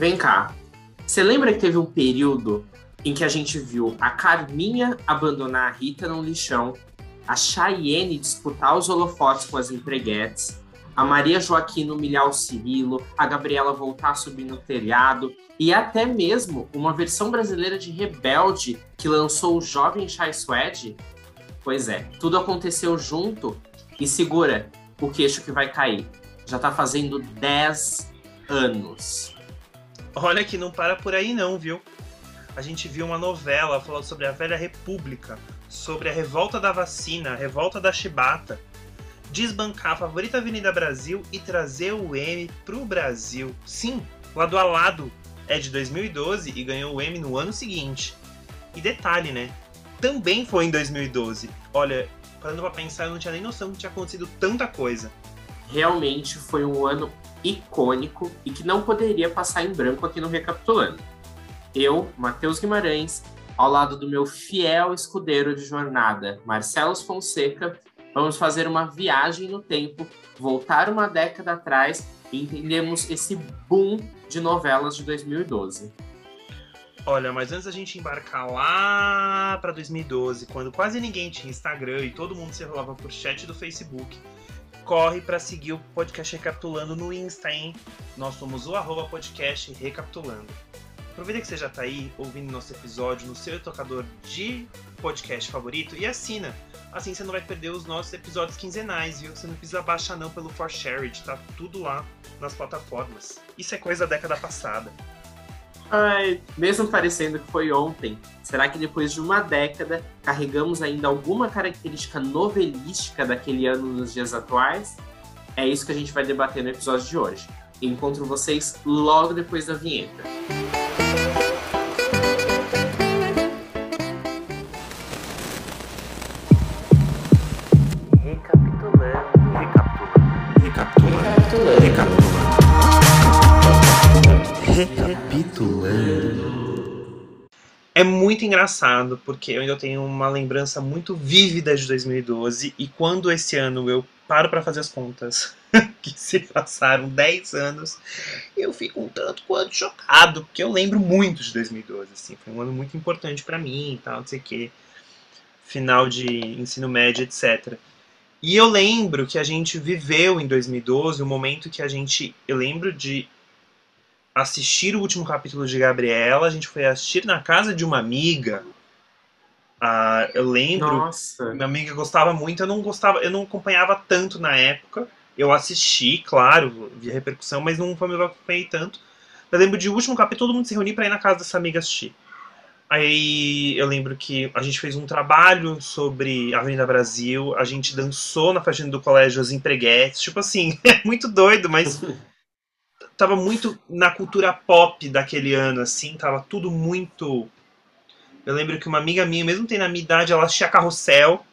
Vem cá. Você lembra que teve um período em que a gente viu a Carminha abandonar a Rita no lixão, a Cheyenne disputar os holofotes com as empreguetes, a Maria Joaquina humilhar o Cirilo, a Gabriela voltar a subir no telhado e até mesmo uma versão brasileira de Rebelde que lançou o jovem Chai Suede? Pois é, tudo aconteceu junto e segura o queixo que vai cair. Já tá fazendo 10 anos. Olha que não para por aí não, viu? A gente viu uma novela falando sobre a velha república, sobre a revolta da vacina, a revolta da chibata, desbancar a favorita Avenida Brasil e trazer o M pro Brasil. Sim, lado a lado é de 2012 e ganhou o M no ano seguinte. E detalhe, né? Também foi em 2012. Olha, parando pra pensar, eu não tinha nem noção que tinha acontecido tanta coisa. Realmente foi um ano icônico e que não poderia passar em branco aqui no Recapitulando. Eu, Matheus Guimarães, ao lado do meu fiel escudeiro de jornada, Marcelo Fonseca, vamos fazer uma viagem no tempo, voltar uma década atrás e entendemos esse boom de novelas de 2012. Olha, mas antes da gente embarcar lá para 2012, quando quase ninguém tinha Instagram e todo mundo se rolava por chat do Facebook, corre para seguir o podcast Recapitulando no Insta, hein? Nós somos o arroba podcast Recapitulando. Aproveita que você já está aí ouvindo nosso episódio no seu tocador de podcast favorito e assina. Assim você não vai perder os nossos episódios quinzenais, viu? Você não precisa baixar não pelo ForShared, tá tudo lá nas plataformas. Isso é coisa da década passada. Ai, mesmo parecendo que foi ontem, será que depois de uma década carregamos ainda alguma característica novelística daquele ano nos dias atuais? É isso que a gente vai debater no episódio de hoje. Encontro vocês logo depois da vinheta. É muito engraçado, porque eu ainda tenho uma lembrança muito vívida de 2012, e quando esse ano eu paro para fazer as contas, que se passaram 10 anos, eu fico um tanto quanto chocado, porque eu lembro muito de 2012, assim, foi um ano muito importante para mim e tal, não sei o que, final de ensino médio, etc. E eu lembro que a gente viveu em 2012 um momento que a gente, eu lembro de assistir o último capítulo de Gabriela, a gente foi assistir na casa de uma amiga. Ah, eu lembro, Nossa, minha amiga gostava muito, eu não gostava, eu não acompanhava tanto na época. Eu assisti, claro, vi a repercussão, mas não foi me acompanhei tanto. Eu lembro de o último capítulo, todo mundo se reunir para ir na casa dessa amiga assistir. Aí eu lembro que a gente fez um trabalho sobre a Avenida Brasil, a gente dançou na festa do colégio as empreguetes, tipo assim, é muito doido, mas tava muito na cultura pop daquele ano, assim, tava tudo muito. Eu lembro que uma amiga minha, mesmo tendo a minha idade, ela assistia carrossel.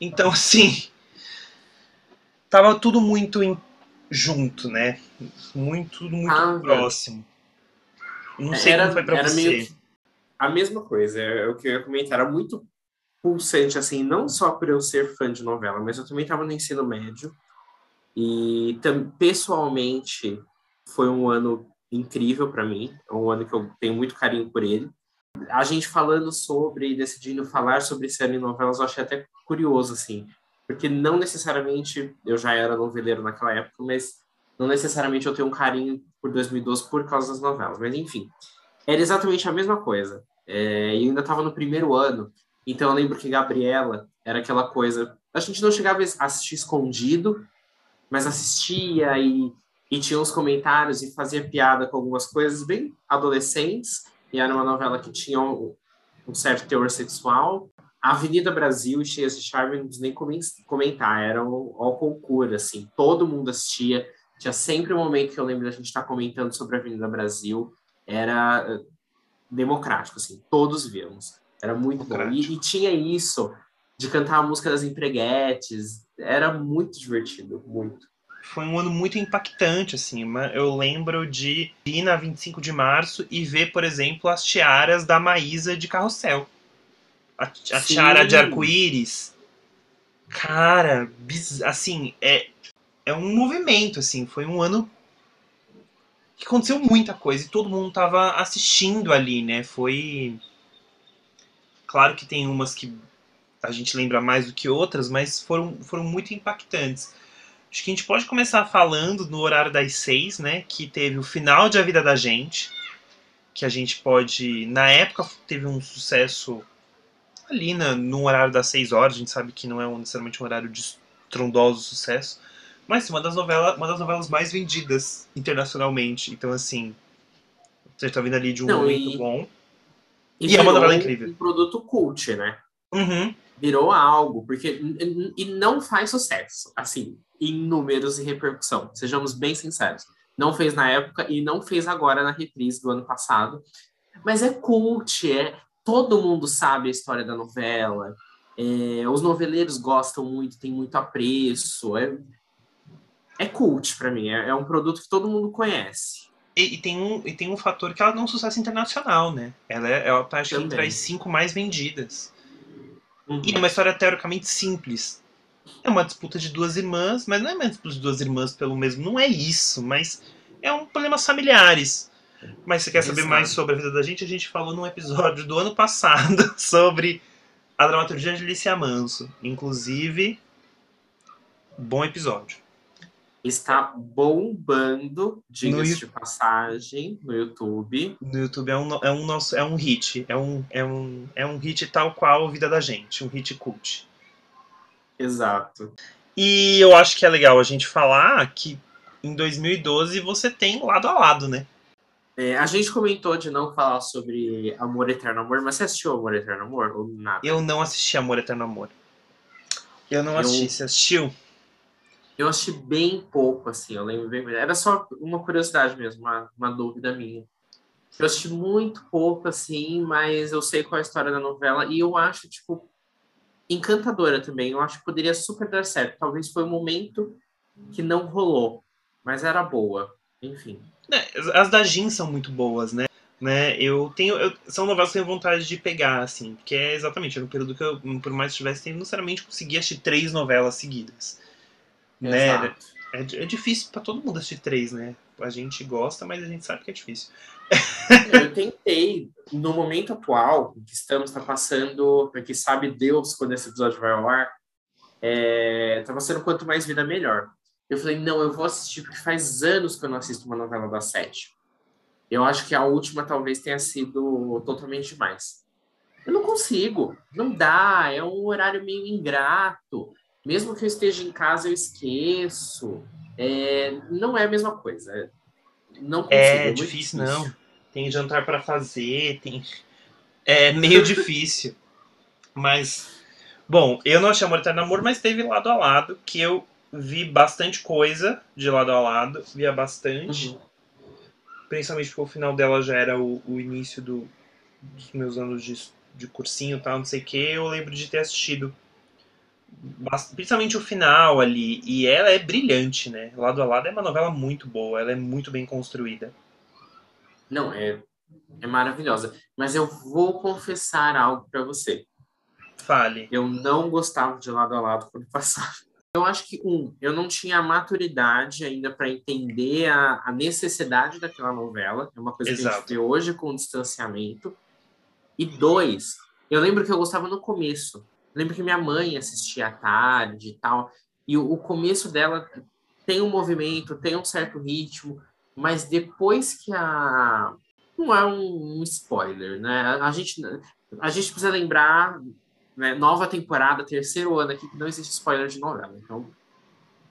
Então, assim. Tava tudo muito em- junto, né? Muito, tudo muito Ah, próximo. Não sei era, como foi pra você. meio a mesma coisa, é o que eu ia comentar, era muito pulsante, assim, não só por eu ser fã de novela, mas eu também estava no ensino médio, e pessoalmente foi um ano incrível para mim, é um ano que eu tenho muito carinho por ele. A gente falando sobre, e decidindo falar sobre esse ano em novelas, eu achei até curioso, assim, porque não necessariamente eu já era noveleiro naquela época, mas não necessariamente eu tenho um carinho por 2012 por causa das novelas, mas enfim era exatamente a mesma coisa. É, e ainda estava no primeiro ano, então eu lembro que Gabriela era aquela coisa. A gente não chegava a assistir escondido, mas assistia e, e tinha uns comentários e fazia piada com algumas coisas bem adolescentes. E era uma novela que tinha um, um certo teor sexual. A Avenida Brasil e Cheias de Charme, não nem comen- comentar, era um, ao concurso, assim, todo mundo assistia. Tinha sempre um momento que eu lembro da gente estar comentando sobre a Avenida Brasil era eh, democrático, assim, todos víamos. Era muito bom. E, e tinha isso de cantar a música das empreguetes, era muito divertido, muito. Foi um ano muito impactante, assim. Eu lembro de ir na 25 de março e ver, por exemplo, as tiaras da Maísa de Carrossel. A, a tiara de arco-íris. Cara, biz- assim, é, é um movimento, assim. Foi um ano que aconteceu muita coisa e todo mundo tava assistindo ali, né? Foi. Claro que tem umas que a gente lembra mais do que outras, mas foram, foram muito impactantes. Acho que a gente pode começar falando no horário das seis, né? Que teve o final de A Vida da Gente. Que a gente pode. Na época teve um sucesso ali na, no horário das seis horas. A gente sabe que não é necessariamente um horário de estrondoso sucesso. Mas uma das, novelas, uma das novelas mais vendidas internacionalmente. Então, assim. Você tá vindo ali de um Não, momento e- bom. E, E é uma novela incrível. Um produto cult, né? Uhum. Virou algo, porque. E não faz sucesso, assim, em números e repercussão. Sejamos bem sinceros. Não fez na época e não fez agora na reprise do ano passado. Mas é cult, é. Todo mundo sabe a história da novela. é, os noveleiros gostam muito, tem muito apreço. É, é cult pra mim. É, é um produto que todo mundo conhece. E, e tem um, e tem um fator que ela deu um sucesso internacional, né? Ela, é, ela tá, acho que, entre as cinco mais vendidas. Uhum. E é uma história teoricamente simples. É uma disputa de duas irmãs, mas não é uma disputa de duas irmãs pelo mesmo. Não é isso, mas é um problemas familiares. Mas se quer saber mais sobre a vida da gente, a gente falou num episódio do ano passado sobre a dramaturgia de Alicia Manso. Inclusive, bom episódio. Está bombando, diga-se de passagem, no YouTube. No YouTube é um, é um, nosso, é um hit. É um, é, um, é um hit tal qual Vida da Gente. Um hit cult. Exato. E eu acho que é legal a gente falar que em 2012 você tem lado a lado, né? É, a gente comentou de não falar sobre Amor Eterno Amor, mas você assistiu Amor Eterno Amor ou nada? Eu não assisti Amor Eterno Amor. Eu não Eu- assisti. Você assistiu? Eu assisti bem pouco, assim, eu lembro bem. Era só uma curiosidade mesmo, uma, uma dúvida minha. Eu assisti muito pouco, assim, mas eu sei qual é a história da novela e eu acho, tipo, encantadora também. Eu acho que poderia super dar certo. Talvez foi um momento que não rolou, mas era boa. Enfim. É, as- da Jin são muito boas, né? né? Eu tenho. eu- são novelas que eu tenho vontade de pegar, assim. Porque é exatamente, era um período que eu, por mais que tivesse tempo, necessariamente conseguia assistir três novelas seguidas. Né? Exato. É, é difícil pra todo mundo assistir três, né? A gente gosta, mas a gente sabe que é difícil. Eu tentei, no momento atual em que estamos, está passando, porque sabe Deus quando esse episódio vai ao ar, é, tá passando quanto mais vida melhor. Eu falei, não, eu vou assistir, porque faz anos que eu não assisto uma novela da sete. Eu acho que a última talvez tenha sido totalmente demais. Eu não consigo, não dá, é um horário meio ingrato. Mesmo que eu esteja em casa, eu esqueço. É, não é a mesma coisa. é- Não consigo, É, muito difícil, não. Tem jantar pra fazer, tem. É meio difícil. Mas. Bom, eu não achei Amor Eterno Amor, mas teve lado a lado, que eu vi bastante coisa de lado a lado, via bastante. Uhum. Principalmente porque o final dela já era o, o início do- dos meus anos de, de cursinho e tal, não sei o que. Eu lembro de ter assistido. Principalmente o final ali. E ela é brilhante, né? Lado a lado é uma novela muito boa, ela é muito bem construída. Não, é, é maravilhosa. Mas eu vou confessar algo para você. Fale. Eu não gostava de lado a lado quando passava. Eu acho que, um, eu não tinha a maturidade ainda para entender a, a necessidade daquela novela. É uma coisa que a Exato. gente vê hoje com o distanciamento. E dois, eu lembro que eu gostava no começo. Lembro que minha mãe assistia à tarde e tal. E o, começo dela tem um movimento, tem um certo ritmo. Mas depois que a. Não é um, um spoiler, né? A gente, a gente precisa lembrar né, nova temporada, terceiro ano aqui, que não existe spoiler de novela. Então,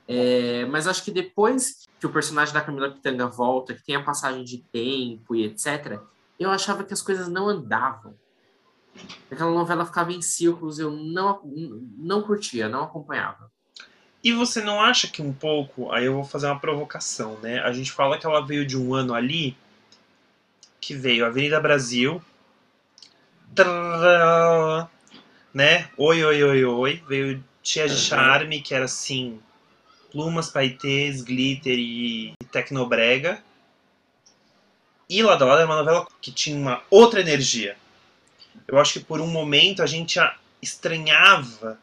é, mas acho que depois que o personagem da Camila Pitanga volta, que tem a passagem de tempo e etc., eu achava que as coisas não andavam. Aquela novela ficava em círculos, eu não, não curtia, não acompanhava. E você não acha que um pouco, aí eu vou fazer uma provocação, né? A gente fala que ela veio de um ano ali, que veio Avenida Brasil, né? Oi, oi, oi, oi. Veio Tia de Uhum. Charme, que era assim, plumas, paetês, glitter e tecnobrega. E Lado a Lado era uma novela que tinha uma outra energia. Eu acho que por um momento a gente a- estranhava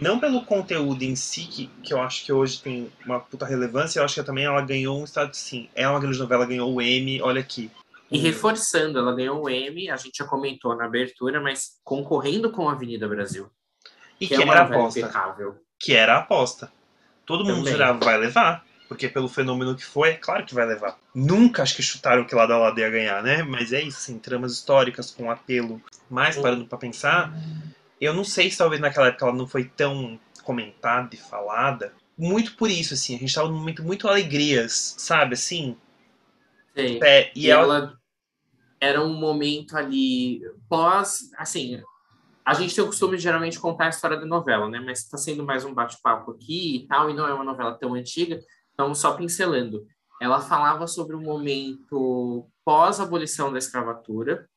Não pelo conteúdo em si, que, que eu acho que hoje tem uma puta relevância, eu acho que também ela ganhou um status sim. É uma grande novela, ganhou o M, olha aqui. E reforçando, ela ganhou o M, a gente já comentou na abertura, mas concorrendo com a Avenida Brasil. E Que, que, é era a aposta. impecável. Que era a aposta. Todo mundo Também. jurava vai levar. Porque pelo fenômeno que foi, é claro que vai levar. Nunca acho que chutaram que lado a lado ia ganhar, né? Mas é isso, assim, tramas históricas com apelo. Mas parando pra pensar, eu não sei se talvez naquela época ela não foi tão comentada e falada. Muito por isso, assim, a gente tava num momento muito alegrias, sabe, assim? Sei. É, e, E ela, ela era um momento ali pós, assim, a gente tem o costume de geralmente contar a história da novela, né? Mas está sendo mais um bate-papo aqui e tal, e não é uma novela tão antiga, então só pincelando. Ela falava sobre o momento pós-abolição da escravatura,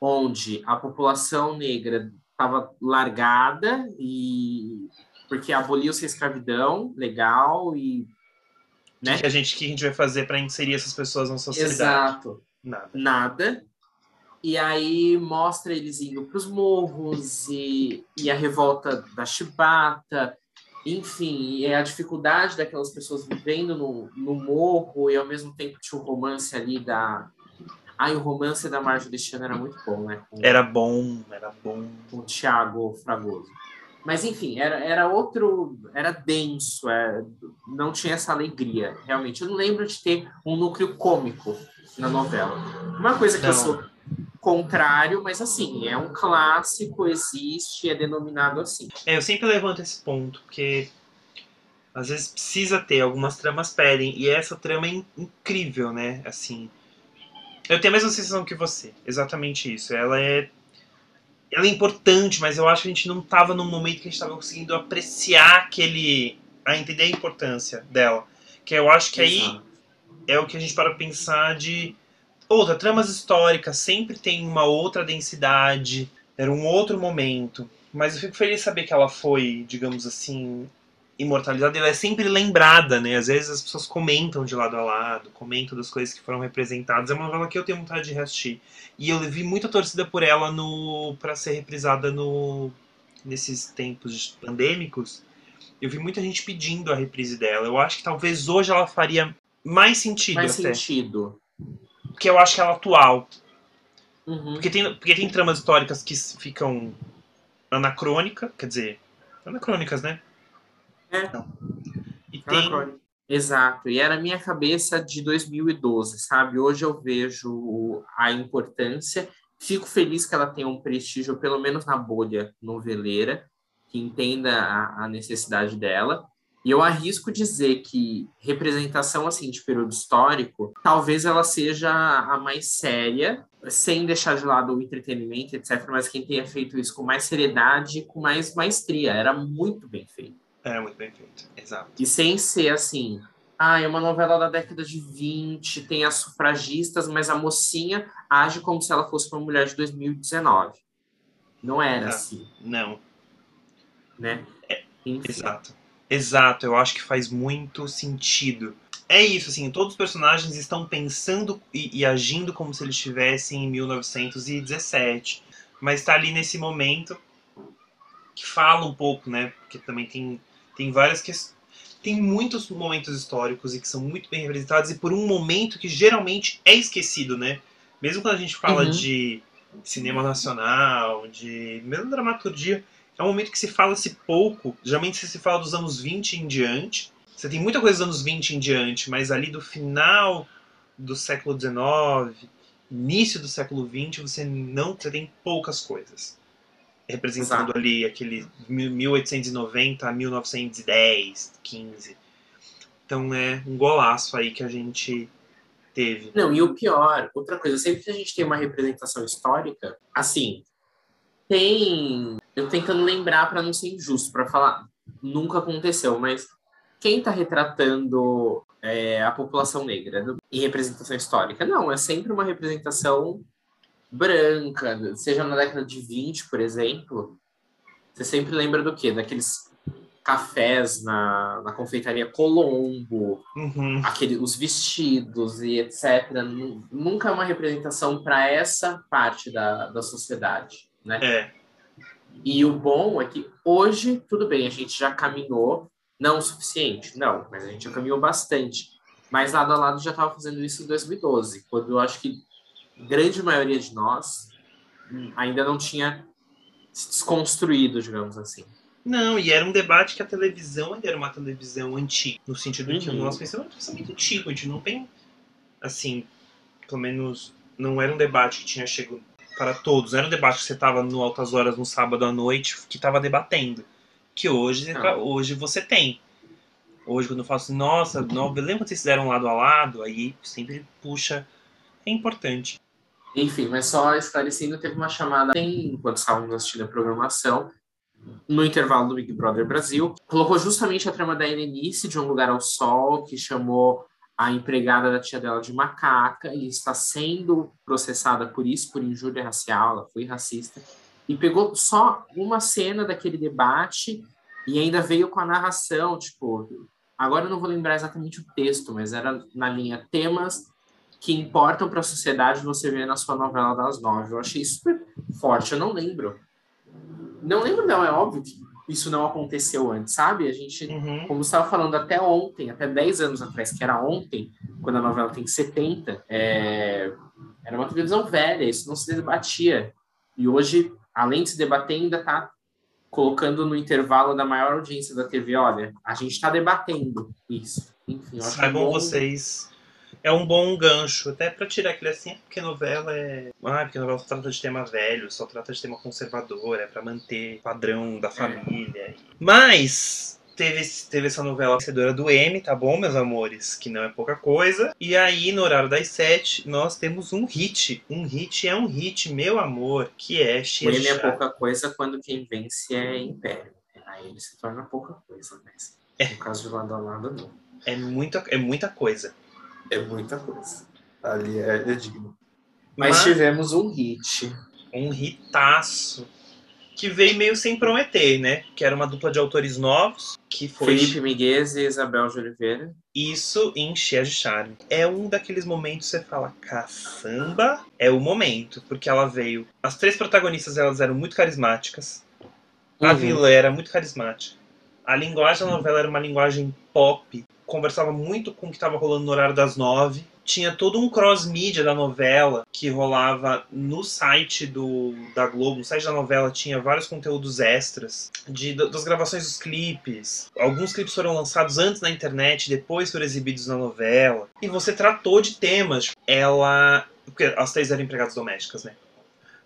onde a população negra estava largada e porque aboliu-se a escravidão legal e o né? que a gente, que a gente vai fazer pra inserir essas pessoas na sociedade? Exato. Nada. nada. E aí mostra eles indo para os morros e, e a revolta da chibata, enfim, e a dificuldade daquelas pessoas vivendo no, no morro e ao mesmo tempo tinha o romance ali da. Ai, o romance da Marjorie Destino era muito bom, né? Com, Era bom, era bom. com o Thiago Fragoso. Mas enfim, era, era outro. Era denso, é, não tinha essa alegria, realmente. Eu não lembro de ter um núcleo cômico na novela. Uma coisa que eu Não. sou contrário, mas assim, é um clássico, existe, é denominado assim. É, eu sempre levanto esse ponto, porque às vezes precisa ter, algumas tramas pedem, e essa trama é in- incrível, né? Assim. Eu tenho a mesma sensação que você, exatamente isso. Ela é. Ela é importante, mas eu acho que a gente não tava num momento que a gente tava conseguindo apreciar aquele. a entender a importância dela. Que eu acho que aí Exato. é o que a gente para pensar de outra tramas históricas sempre tem uma outra densidade era um outro momento. Mas eu fico feliz de saber que ela foi digamos assim imortalizada. Ela é sempre lembrada né? Às vezes as pessoas comentam de lado a lado comentam das coisas que foram representadas. É uma novela que eu tenho vontade de reassistir. E eu vi muita torcida por ela no para ser reprisada no nesses tempos pandêmicos. Eu vi muita gente pedindo a reprise dela. Eu acho que talvez hoje ela faria mais sentido Faz até. sentido. Porque eu acho que ela é atual. Uhum. Porque tem, porque tem tramas históricas que ficam anacrônica, quer dizer, anacrônicas, né? É. E tem. Exato, e era a minha cabeça de 2012, sabe? Hoje eu vejo a importância, fico feliz que ela tenha um prestígio, pelo menos na bolha noveleira, que entenda a, a necessidade dela. E eu arrisco dizer que representação assim de período histórico, talvez ela seja a mais séria, sem deixar de lado o entretenimento, etc. Mas quem tenha feito isso com mais seriedade, e com mais maestria, era muito bem feito. É muito bem feito, exato. E sem ser assim, ah, é uma novela da década de 20, tem as sufragistas, mas a mocinha age como se ela fosse uma mulher de 2019. Não era Ah. assim, Não, né? Enfim. exato. Exato, eu acho que faz muito sentido. É isso, assim, todos os personagens estão pensando e, e agindo como se eles estivessem em 1917. Mas tá ali nesse momento que fala um pouco, né? Porque também tem, tem várias questões. Tem muitos momentos históricos e que são muito bem representados, e por um momento que geralmente é esquecido, né? Mesmo quando a gente fala Uhum. de cinema nacional, de mesmo dramaturgia, é um momento que se fala-se pouco. Geralmente se fala dos anos 20 em diante. Você tem muita coisa dos anos 20 em diante, mas ali do final do século XIX, início do século XX, você não, você tem poucas coisas. Representando Exato. ali aquele 1890 a 1910, 15. Então é um golaço aí que a gente teve. Não, e o pior, outra coisa, sempre que a gente tem uma representação histórica, assim, tem. Eu tentando lembrar para não ser injusto, para falar, nunca aconteceu, mas quem está retratando é, a população negra no- em representação histórica? Não, é sempre uma representação branca, seja na década de 20, por exemplo. Você sempre lembra do quê? Daqueles cafés na, na confeitaria Colombo, Uhum. aquele, os vestidos e etc. Nu- Nunca é uma representação para essa parte da, da sociedade, né? É. E o bom é que hoje, tudo bem, a gente já caminhou, não o suficiente, não, mas a gente já caminhou bastante. Mas lado a lado já estava fazendo isso em 2012, quando eu acho que a grande maioria de nós hum, ainda não tinha se desconstruído, digamos assim. Não, e era um debate que a televisão ainda era uma televisão antiga, no sentido de que o Uhum. nosso pensamento era muito antigo, a gente não tem, assim, pelo menos não era um debate que tinha chegado para todos, era um debate que você estava no Altas Horas no sábado à noite que estava debatendo, que hoje, Não. hoje você tem. Hoje, quando eu falo assim, nossa, não, lembra quando vocês fizeram lado a lado? Aí sempre puxa. É importante. Enfim, mas só esclarecendo, teve uma chamada em- enquanto estávamos assistindo a programação, no intervalo do Big Brother Brasil, colocou justamente a trama da Helenice de Um Lugar ao Sol, que chamou a empregada da tia dela de macaca e está sendo processada por isso, por injúria racial, ela foi racista, e pegou só uma cena daquele debate e ainda veio com a narração, tipo, agora eu não vou lembrar exatamente o texto, mas era na linha temas que importam para a sociedade você vê na sua novela das nove. Eu achei super forte, eu não lembro. Não lembro, não, é óbvio que isso não aconteceu antes, sabe? A gente, Uhum. como você estava falando até ontem, até 10 anos atrás, que era ontem, quando a novela tem 70, é, era uma televisão velha, isso não se debatia. E hoje, além de se debater, ainda está colocando no intervalo da maior audiência da TV, olha, a gente está debatendo isso. Enfim, eu acho Saibam bom- vocês. É um bom gancho, até pra tirar aquele assim, porque novela é. Ah, porque novela só trata de tema velho, só trata de tema conservador, é pra manter o padrão da família. Mas. Teve, teve essa novela vencedora do M, tá bom, meus amores? Que não é pouca coisa. E aí, no horário das sete, nós temos um hit. Um hit é um hit, meu amor, que é O Chia M é pouca coisa quando quem vence é Império. Aí ele se torna pouca coisa, mas no caso de lado a lado, não. É muita, é muita coisa. É muita coisa. Ali é, é digno. Mas tivemos um hit. um hitaço que veio meio sem prometer, né? Que era uma dupla de autores novos, que foi Felipe Miguel e Isabel de Oliveira. isso em Cheia de Charme. É um daqueles momentos que você fala, caçamba, é o momento, porque ela veio. As três protagonistas elas eram muito carismáticas. A Uhum. vilã era muito carismática. A linguagem da novela era uma linguagem pop, conversava muito com o que estava rolando no horário das nove. Tinha todo um cross-mídia da novela que rolava no site do, da Globo. No site da novela tinha vários conteúdos extras de, das gravações dos clipes. Alguns clipes foram lançados antes na internet, depois foram exibidos na novela. E você tratou de temas. Ela. Porque as três eram empregadas domésticas, né?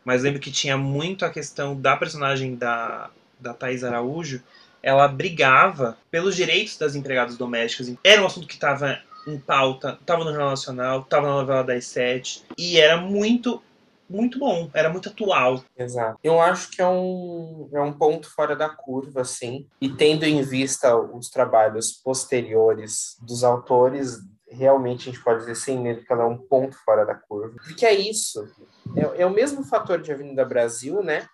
Mas lembro que tinha muito a questão da personagem da, da Thais Araújo. Ela brigava pelos direitos das empregadas domésticas. Era um assunto que estava em pauta, estava no Jornal Nacional, estava na novela das sete. E era muito, muito bom. Era muito atual. Exato. Eu acho que é um, é um ponto fora da curva, assim. E tendo em vista os trabalhos posteriores dos autores, realmente a gente pode dizer sem medo que ela é um ponto fora da curva. Porque é isso. É, é o mesmo fator de Avenida Brasil, né?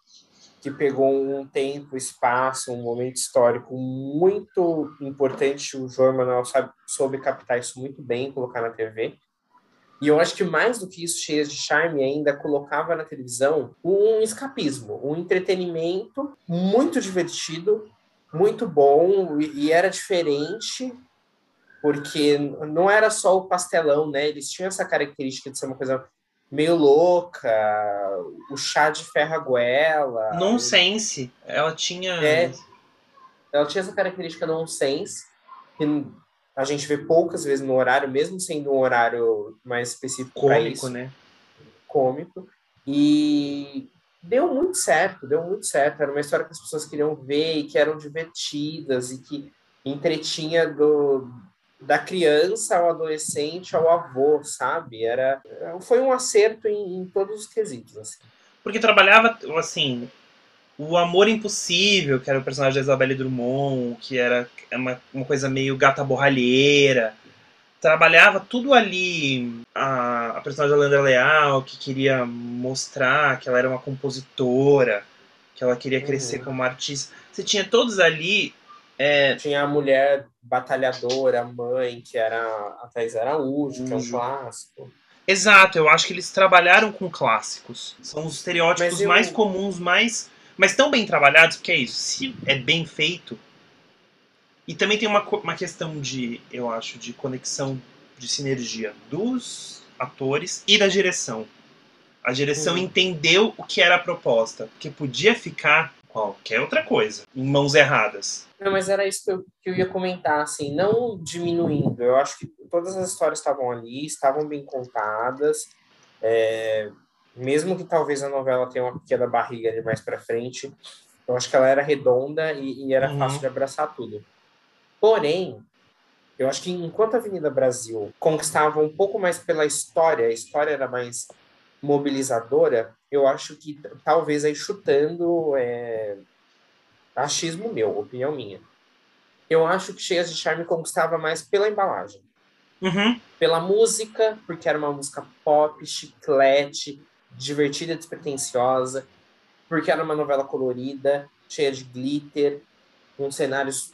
Que pegou um tempo, espaço, um momento histórico muito importante. O João Manuel sabe, soube captar isso muito bem, colocar na TV. E eu acho que mais do que isso, cheias de charme, ainda colocava na televisão um escapismo, um entretenimento muito divertido, muito bom, e, era diferente, porque não era só o pastelão, né? Eles tinham essa característica de ser uma coisa meio louca, o chá de ferraguela. Nonsense. Ela tinha. É. Ela tinha essa característica nonsense, que a gente vê poucas vezes no horário, mesmo sendo um horário mais específico cômico, isso né? cômico e deu muito certo, deu muito certo. Era uma história que as pessoas queriam ver e que eram divertidas e que entretinha do da criança ao adolescente ao avô, sabe? Era foi um acerto em, em todos os quesitos. Assim. Porque trabalhava, assim, o amor impossível, que era o personagem da Isabelle Drummond, que era uma, uma coisa meio gata borralheira. Trabalhava tudo ali. A, a personagem da Leandra Leal, que queria mostrar que ela era uma compositora, que ela queria crescer Uhum. como artista. Você tinha todos ali. É, Tinha a mulher batalhadora, a mãe, que era a Thais Araújo, que é um Araújo. clássico. Exato, eu acho que eles trabalharam com clássicos. São os estereótipos eu- mais comuns, mais, Mas tão bem trabalhados, porque é isso. Se é bem feito. E também tem uma, uma questão de, eu acho, de conexão, de sinergia dos atores e da direção. A direção Uhum. entendeu o que era a proposta. Porque podia ficar qualquer outra coisa. Em mãos erradas. Não, mas era isso que eu, que eu ia comentar, assim, não diminuindo. Eu acho que todas as histórias estavam ali, estavam bem contadas. é, mesmo que talvez a novela tenha uma pequena barriga ali mais para frente, eu acho que ela era redonda e, e era Uhum. fácil de abraçar tudo. Porém, eu acho que enquanto a Avenida Brasil conquistava um pouco mais pela história, a história era mais mobilizadora, eu acho que talvez aí chutando é, achismo meu, opinião minha. Eu acho que Cheias de Charme conquistava mais pela embalagem. Uhum. Pela música, porque era uma música pop, chiclete, divertida, despretensiosa. Porque era uma novela colorida, cheia de glitter, com cenários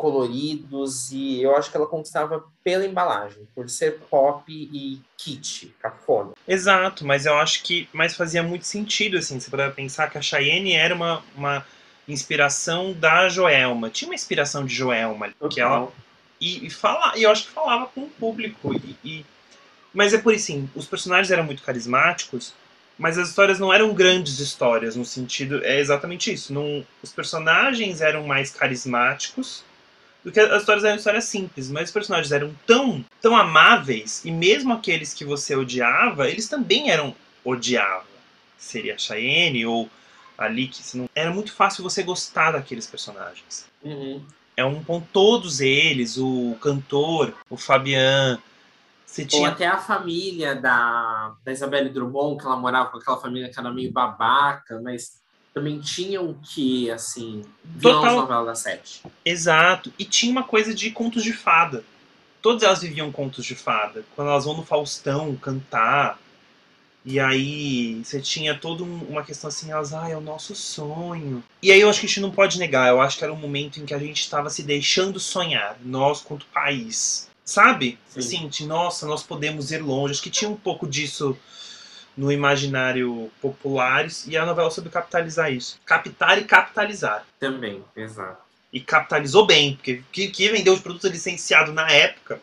coloridos. E eu acho que ela conquistava pela embalagem, por ser pop e kit, cafona. Exato, mas eu acho que mas fazia muito sentido, assim, você para pensar que a Cheyenne era uma, uma inspiração da Joelma. Tinha uma inspiração de Joelma ali, que ela e, e fala, e eu acho que falava com o público e, e- mas é por isso sim, os personagens eram muito carismáticos, mas as histórias não eram grandes histórias no sentido é exatamente isso, não, os personagens eram mais carismáticos do que as histórias eram histórias simples, mas os personagens eram tão tão amáveis e mesmo aqueles que você odiava, eles também eram odiáveis. Seria a Cheyenne ou que você não... era muito fácil você gostar daqueles personagens Uhum. é um com todos eles, o cantor, o Fabian. Você Ou tinha. até a família da, da Isabelle Drummond, que ela morava com aquela família que era meio babaca, mas também tinha um que, assim, vilão Total. novela da sete. Exato. E tinha uma coisa de contos de fada. Todas elas viviam contos de fada. Quando elas vão no Faustão cantar. E aí você tinha toda um- uma questão assim, elas, ah, é o nosso sonho. E aí eu acho que a gente não pode negar, eu acho que era um momento em que a gente estava se deixando sonhar, nós quanto país. Sabe? Sim. Assim, de, nossa, nós podemos ir longe. Acho que tinha um pouco disso no imaginário popular e a novela soube capitalizar isso. Captar e capitalizar. Também, exato. E capitalizou bem, porque que, que vendeu de produto licenciado na época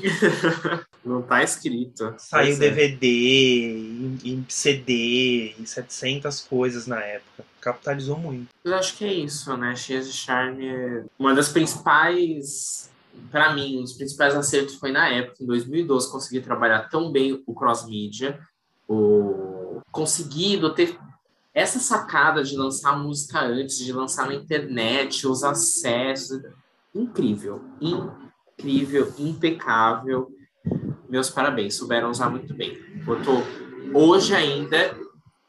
Não tá escrito. Saiu Pois é. DVD, em, em CD, em 700 coisas na época. Capitalizou muito. Eu acho que é isso, né? Cheias de Charme é uma das principais. Pra mim, os principais acertos foi na época, em 2012, conseguir trabalhar tão bem o cross-mídia, o... conseguindo ter essa sacada de lançar música antes, de lançar na internet, os acessos. Incrível, incrível, impecável. Meus parabéns, souberam usar muito bem. Botou hoje ainda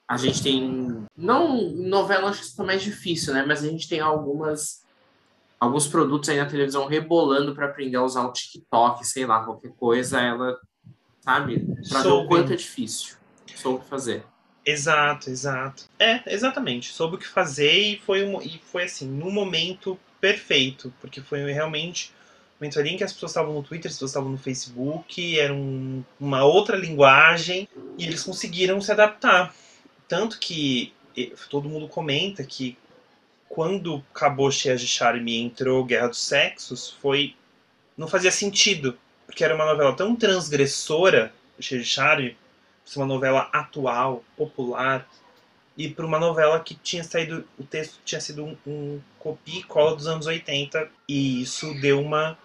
a gente tem não novela acho que isso tá mais difícil, né? Mas a gente tem algumas alguns produtos aí na televisão rebolando para aprender a usar o TikTok, sei lá, qualquer coisa, ela sabe, para ver o quanto é difícil. Soube fazer. Exato, exato. É, exatamente. Soube o que fazer e foi, um, e foi assim, no momento perfeito. Porque foi realmente um momento ali em que as pessoas estavam no Twitter, as pessoas estavam no Facebook, era um- uma outra linguagem e eles conseguiram se adaptar. Tanto que todo mundo comenta que quando acabou Cheias de Charme e entrou Guerra dos Sexos, foi. não fazia sentido. Porque era uma novela tão transgressora, Cheias de Charme, ser uma novela atual, popular, e para uma novela que tinha saído, o texto tinha sido um, um copia e cola dos anos 80, e isso deu uma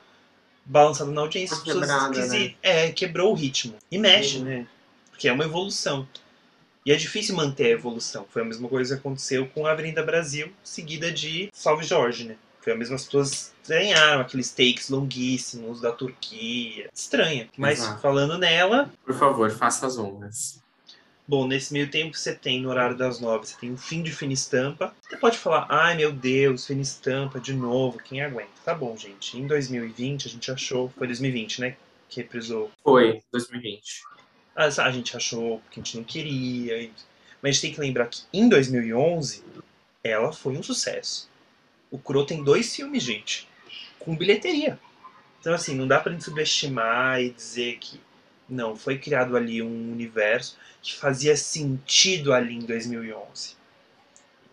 balançada na audiência. Pessoas quebrada, esquisi- né? É, quebrou o ritmo. E mexe, Uhum. né? Porque é uma evolução. E é difícil manter a evolução. Foi a mesma coisa que aconteceu com a Avenida Brasil, seguida de Salve Jorge, né? Foi a mesma as pessoas estranharam aqueles takes longuíssimos da Turquia. Estranha. Mas Exato. falando nela, Por favor, faça as honras. Bom, nesse meio tempo você tem, no horário das nove, você tem o fim de Fina Estampa. Você pode falar, ai meu Deus, Fina Estampa de novo, quem aguenta? Tá bom, gente. Em 2020 a gente achou, foi 2020, né? Que reprisou. Foi, 2020. A, a gente achou que a gente não queria. Mas a gente tem que lembrar que em 2011 ela foi um sucesso. O Cro tem dois filmes, gente, com bilheteria. Então, assim, não dá pra gente subestimar e dizer que não, foi criado ali um universo que fazia sentido ali em 2011.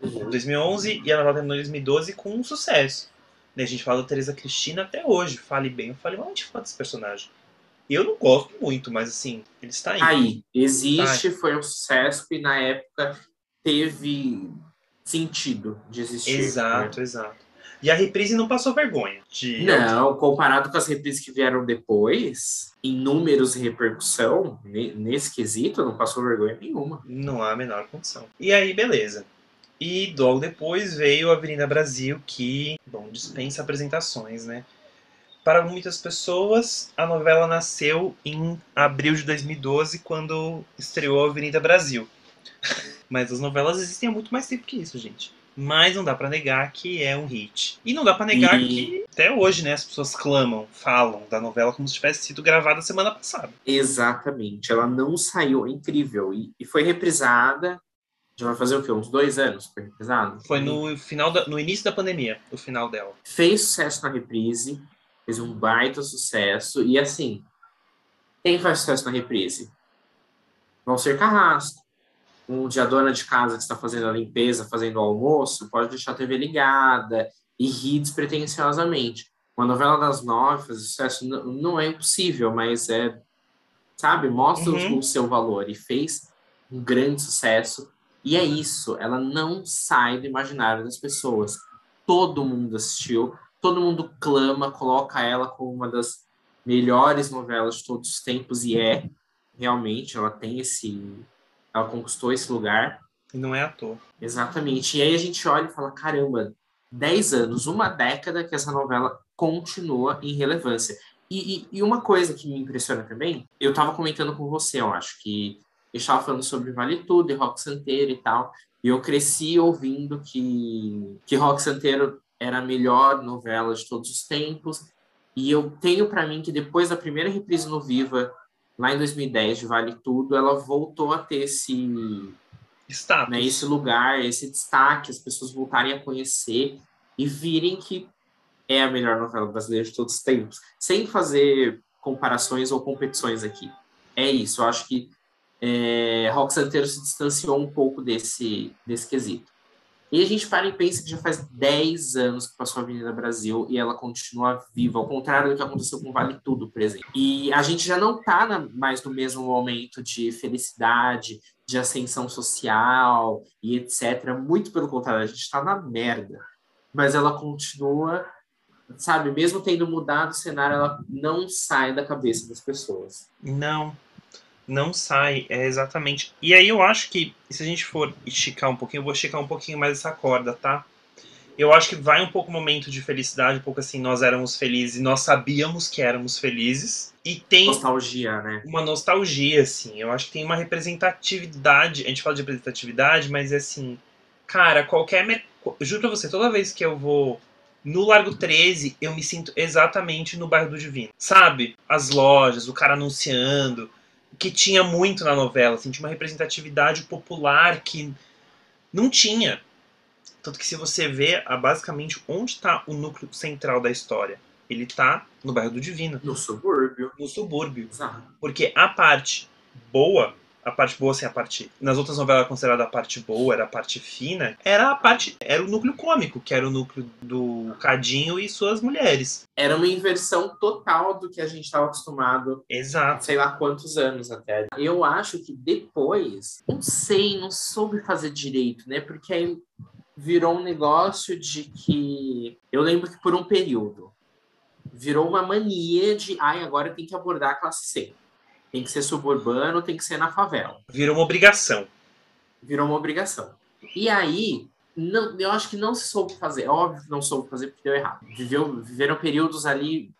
Uhum. 2011 e a novela terminou em 2012 com um sucesso. Né, A gente fala da Teresa Cristina até hoje. Fale bem ou fale mal, a gente fala desse personagem. Eu não gosto muito, mas assim, ele está aí. Aí, existe, foi um sucesso e na época teve sentido de existir. Exato, exato. E a reprise não passou vergonha. De... Não, comparado com as reprises que vieram depois, em números e repercussão, ne- nesse quesito, não passou vergonha nenhuma. Não há a menor condição. E aí, beleza. E logo depois veio a Avenida Brasil, que, bom, dispensa apresentações, né? Para muitas pessoas, a novela nasceu em abril de 2012, quando estreou a Avenida Brasil. Mas as novelas existem há muito mais tempo que isso, gente. Mas não dá pra negar que é um hit. E não dá pra negar E- que até hoje, né, as pessoas clamam, falam da novela como se tivesse sido gravada semana passada. Exatamente, ela não saiu, é incrível. E, e foi reprisada, já vai fazer o quê? Uns dois anos foi reprisada? Foi no final da- no início da pandemia, o final dela. Fez sucesso na reprise, fez um baita sucesso. E assim, quem faz sucesso na reprise? Vão ser Carrasco. Um dia a dona de casa que está fazendo a limpeza, fazendo o almoço, pode deixar a TV ligada e rir despretensiosamente. Uma novela das nove fazer sucesso não, é impossível, mas é, sabe, mostra Uhum. o seu valor e fez um grande sucesso. E é isso, ela não sai do imaginário das pessoas. Todo mundo assistiu, todo mundo clama, coloca ela como uma das melhores novelas de todos os tempos e é realmente, ela tem esse ela conquistou esse lugar. E não é à toa. Exatamente. E aí a gente olha e fala, caramba, 10 anos, uma década que essa novela continua em relevância. E, e, e uma coisa que me impressiona também, eu estava comentando com você, eu acho, que eu estava falando sobre Vale Tudo e Rock Santeiro e tal, e eu cresci ouvindo que, que Rock Santeiro era a melhor novela de todos os tempos, e eu tenho para mim que depois da primeira reprise no Viva, lá em 2010, de Vale Tudo, ela voltou a ter esse, Status. né, esse lugar, esse destaque, as pessoas voltarem a conhecer e virem que é a melhor novela brasileira de todos os tempos, sem fazer comparações ou competições aqui. É isso, eu acho que é, Rock Santeiro se distanciou um pouco desse, desse quesito. E a gente para e pensa que já faz 10 anos que passou a Avenida Brasil e ela continua viva, ao contrário do que aconteceu com Vale Tudo, por exemplo. E a gente já não está mais no mesmo momento de felicidade, de ascensão social e etc. Muito pelo contrário, a gente está na merda. Mas ela continua, sabe, mesmo tendo mudado o cenário, ela não sai da cabeça das pessoas. Não, não sai, é exatamente. E aí eu acho que, se a gente for esticar um pouquinho, eu vou esticar um pouquinho mais essa corda, tá? Eu acho que vai um pouco o momento de felicidade, um pouco assim, nós éramos felizes, nós sabíamos que éramos felizes. E tem Nostalgia, né? uma nostalgia, assim. Eu acho que tem uma representatividade. A gente fala de representatividade, mas é assim. Cara, qualquer. Juro pra você, toda vez que eu vou no Largo 13, eu me sinto exatamente no bairro do Divino. Sabe? As lojas, o cara anunciando. Que tinha muito na novela, assim, tinha uma representatividade popular que não tinha. Tanto que se você vê, basicamente, onde está o núcleo central da história? Ele tá no bairro do Divino, No subúrbio. no subúrbio. Exato. Porque a parte boa, a parte boa assim, a parte. Nas outras novelas considerada a parte boa, era a parte fina, era a parte. Era o núcleo cômico, que era o núcleo do Cadinho e suas mulheres. Era uma inversão total do que a gente estava acostumado Exato. sei lá quantos anos até. Eu acho que depois, não sei, não soube fazer direito, né? Porque aí virou um negócio de que. Eu lembro que por um período virou uma mania de, ai, agora tem que abordar a classe C. Tem que ser suburbano, tem que ser na favela. Virou uma obrigação. Virou uma obrigação. E aí, não, eu acho que não se soube fazer. É Óbvio que não soube fazer porque deu errado. Viveu, viveram períodos ali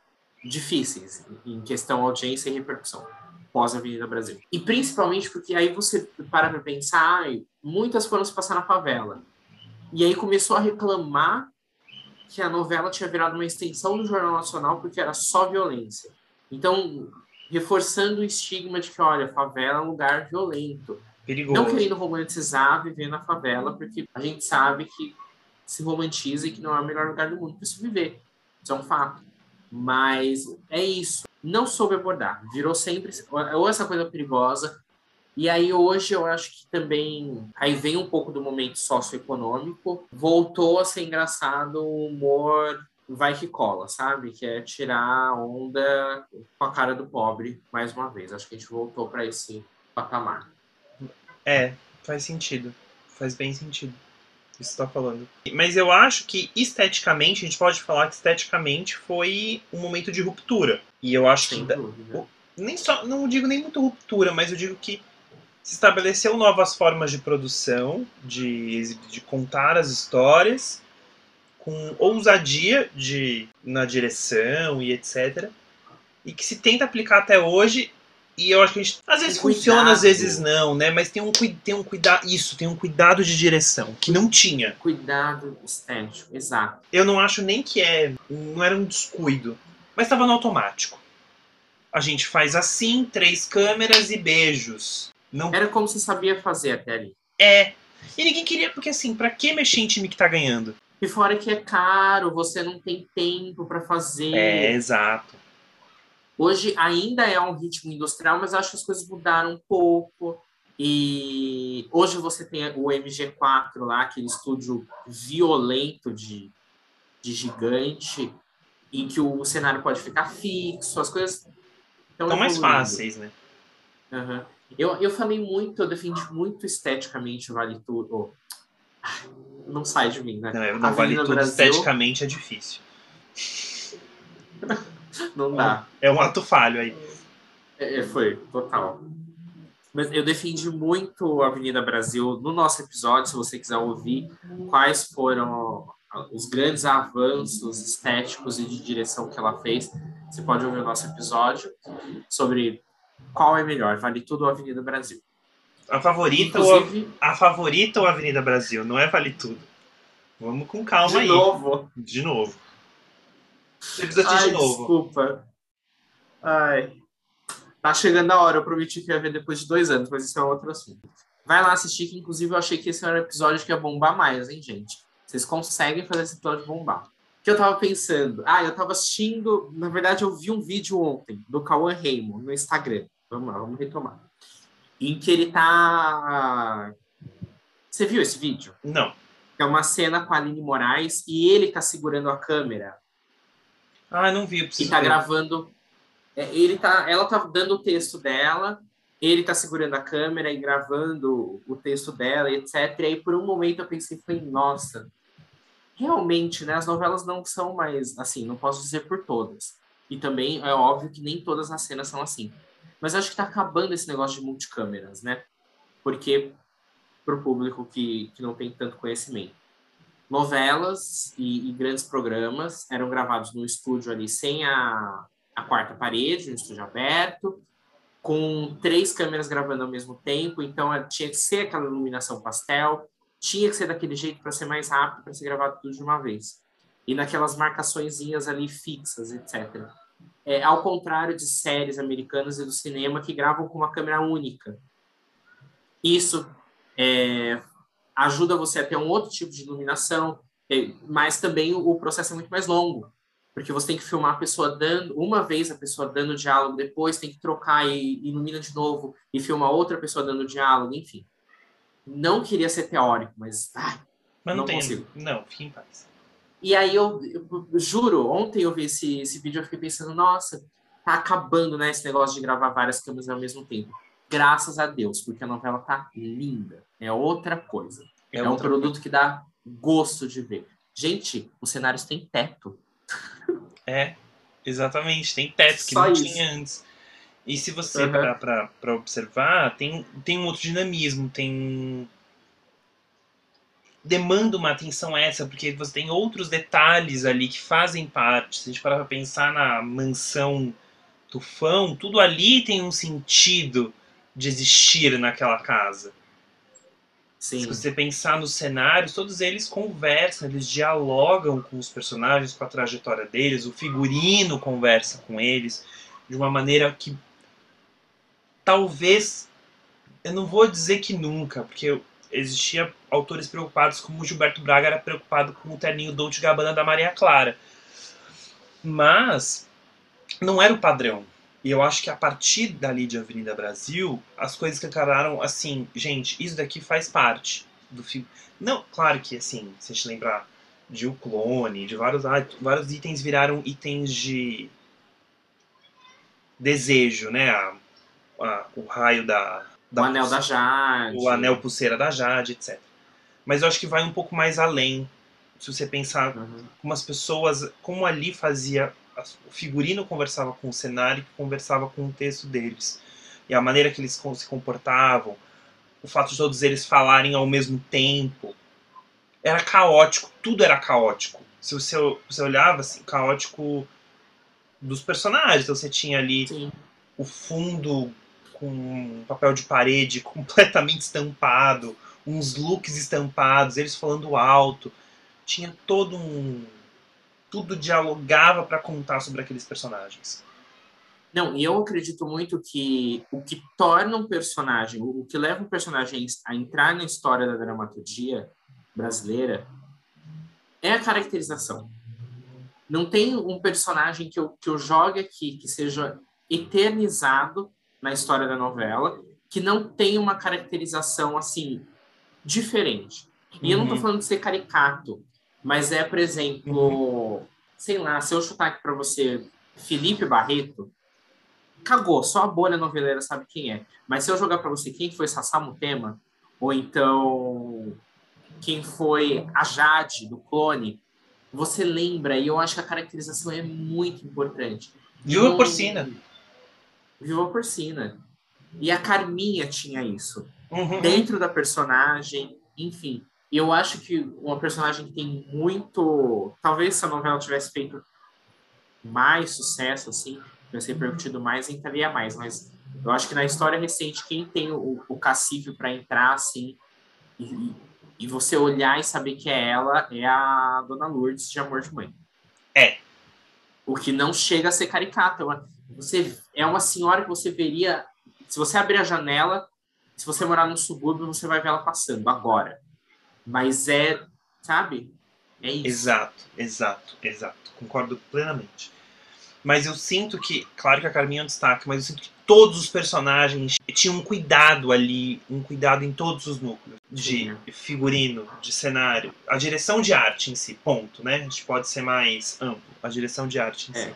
difíceis em questão audiência e repercussão pós Avenida Brasil. E principalmente porque aí você para pra pensar, muitas foram se passar na favela. E aí começou a reclamar que a novela tinha virado uma extensão do Jornal Nacional porque era só violência. Então, reforçando o estigma de que, olha, favela é um lugar violento. Perigoso. Não querendo romantizar viver na favela, porque a gente sabe que se romantiza e que não é o melhor lugar do mundo para se viver. Isso é um fato. Mas é isso. Não soube abordar. Virou sempre ou essa coisa perigosa, E aí hoje eu acho que também aí vem um pouco do momento socioeconômico, voltou a ser engraçado o humor vai que cola, sabe? Que é tirar a onda com a cara do pobre mais uma vez. Acho que a gente voltou para esse patamar. É, faz sentido. Faz bem sentido. Isso que você tá falando. Mas eu acho que esteticamente, a gente pode falar que esteticamente foi um momento de ruptura. E eu acho Sem que. dúvida. Nem só, não digo nem muito ruptura, mas eu digo que se estabeleceu novas formas de produção, de, de contar as histórias, com ousadia de, na direção e etc. E que se tenta aplicar até hoje. E eu acho que a gente. Às vezes funciona, às vezes não, né? Mas tem um, tem um cuidado. Isso, tem um cuidado de direção, que não tinha. Cuidado estético, exato. Eu não acho nem que é. Não era um descuido. Mas estava no automático. A gente faz assim, três câmeras e beijos. Não Era como você sabia fazer até ali. é. E ninguém queria, porque assim, pra que mexer em time que tá ganhando? E fora que é caro, você não tem tempo para fazer. É, exato. Hoje ainda é um ritmo industrial, mas acho que as coisas mudaram um pouco. E hoje você tem o MG4 lá, aquele estúdio violento de, de gigante, em que o cenário pode ficar fixo, as coisas estão mais fáceis, né? Aham. Eu, eu falei muito, eu defendi muito esteticamente o Vale Tudo. Não sai de mim, né? Não, não vale Avenida tudo. Brasil- Esteticamente é difícil. Não dá. É um ato falho aí. É, é, foi, total. Mas eu defendi muito a Avenida Brasil no nosso episódio, se você quiser ouvir quais foram os grandes avanços estéticos e de direção que ela fez. Você pode ouvir o nosso episódio sobre qual é melhor, Vale Tudo ou Avenida Brasil. A favorita, ou a, a favorita ou a Avenida Brasil? Não é vale tudo. Vamos com calma de aí. novo. De novo. Você precisa assistir Ai, de novo. desculpa. Ai. Tá chegando a hora, eu prometi que ia ver depois de dois anos, mas isso é um outro assunto. Vai lá assistir, que inclusive eu achei que esse era um episódio que ia bombar mais, hein, gente? Vocês conseguem fazer esse episódio bombar. O que eu tava pensando? Ah, eu tava assistindo. Na verdade, eu vi um vídeo ontem do Cauã Raymond no Instagram. Vamos lá, vamos retomar. Em que ele tá. Você viu esse vídeo? Não. É uma cena com a Aline Moraes e ele tá segurando a câmera Ah, não vi. E tá ver. gravando. é, Ele tá, ela tá dando o texto dela, ele tá segurando a câmera e gravando o texto dela, etc. E aí, por um momento, eu pensei, falei, nossa, realmente, né? As novelas não são mais assim, não posso dizer por todas. E também é óbvio que nem todas as cenas são assim. Mas acho que tá acabando esse negócio de multicâmeras, né? Porque para o público que, que não tem tanto conhecimento novelas e, e grandes programas eram gravados no estúdio ali sem a, a quarta parede, um estúdio aberto, com três câmeras gravando ao mesmo tempo, então eh, tinha que ser aquela iluminação pastel, tinha que ser daquele jeito para ser mais rápido, para ser gravado tudo de uma vez. E naquelas marcaçõezinhas ali fixas, etc. É, ao contrário de séries americanas e do cinema que gravam com uma câmera única. Isso é, ajuda você a ter um outro tipo de iluminação, é, mas também o, processo é muito mais longo, porque você tem que filmar a pessoa dando, uma vez a pessoa dando diálogo, depois tem que trocar e ilumina de novo e filmar outra pessoa dando diálogo, enfim. Não queria ser teórico, mas ai, Mas não, não tem. consigo. Não, fique em paz. E aí eu, eu juro, ontem eu vi esse, esse vídeo eu fiquei pensando, nossa, tá acabando, né, esse negócio de gravar várias câmeras ao mesmo tempo. Graças a Deus, porque a novela tá linda. É outra coisa. É, um outra produto que dá gosto de ver. Gente, os cenários têm teto. É, exatamente. Tem teto que Só não isso. tinha antes. E se você Uhum. pra observar, tem, tem um outro dinamismo, tem. Demanda uma atenção extra, porque você tem outros detalhes ali que fazem parte. Se a gente parar pra pensar na mansão Tufão, tudo ali tem um sentido de existir naquela casa. Sim. Se você pensar nos cenários, todos eles conversam, eles dialogam com os personagens, com a trajetória deles, o figurino conversa com eles de uma maneira que talvez eu não vou dizer que nunca, porque existia autores preocupados como o Gilberto Braga era preocupado com o terninho Dolce Gabbana da Maria Clara. Mas não era o padrão. E eu acho que a partir dali de Avenida Brasil, as coisas que encararam assim, gente, isso daqui faz parte do filme. Não, claro que assim, se a gente lembrar de O Clone, de vários, vários itens viraram itens de desejo, né? A- a- o raio da, O anel da Jade. o anel pulseira da Jade, etc. Mas eu acho que vai um pouco mais além. Se você pensar Uhum. como as pessoas, como ali fazia, o figurino conversava com o cenário, que conversava com o texto deles. E a maneira que eles se comportavam, o fato de todos eles falarem ao mesmo tempo, era caótico, tudo era caótico. Se você, você olhava assim, caótico dos personagens, então você tinha ali Sim. o fundo com um papel de parede completamente estampado, uns looks estampados, eles falando alto. Tinha todo um. Tudo dialogava para contar sobre aqueles personagens. Não, e eu acredito muito que o que torna um personagem, o que leva um personagem a entrar na história da dramaturgia brasileira é a caracterização. Não tem um personagem que eu, que eu jogue aqui que seja eternizado na história da novela que não tenha uma caracterização assim diferente. E eu não tô Uhum. falando de ser caricato, mas é, por exemplo, sei lá, se eu chutar aqui para você Felipe Barreto, cagou, só a bolha noveleira sabe quem é. Mas se eu jogar para você quem foi Sassamo Tema, ou então quem foi a Jade do clone, você lembra, e eu acho que a caracterização é muito importante. Viúva Não- Porcina. Viúva Porcina. E a Carminha tinha isso Uhum. dentro da personagem, enfim. E eu acho que uma personagem que tem muito. Talvez se a novela tivesse feito mais sucesso, assim, tivesse repercutido mais, entraria mais. Mas eu acho que na história recente, quem tem o, o cacifo para entrar, assim, e, e você olhar e saber que é ela, é a Dona Lourdes de Amor de Mãe. É. O que não chega a ser caricato. É uma- Você, é uma senhora que você veria. Se você abrir a janela, se você morar num subúrbio, você vai ver ela passando agora. Mas é, sabe? É isso. Exato, exato, exato. Concordo plenamente. Mas eu sinto que, claro que a Carminha é um destaque, mas eu sinto que todos os personagens tinham um cuidado ali, um cuidado em todos os núcleos. De Sim. figurino, de cenário. A direção de arte em si, ponto, né? A gente pode ser mais amplo. A direção de arte em É. si.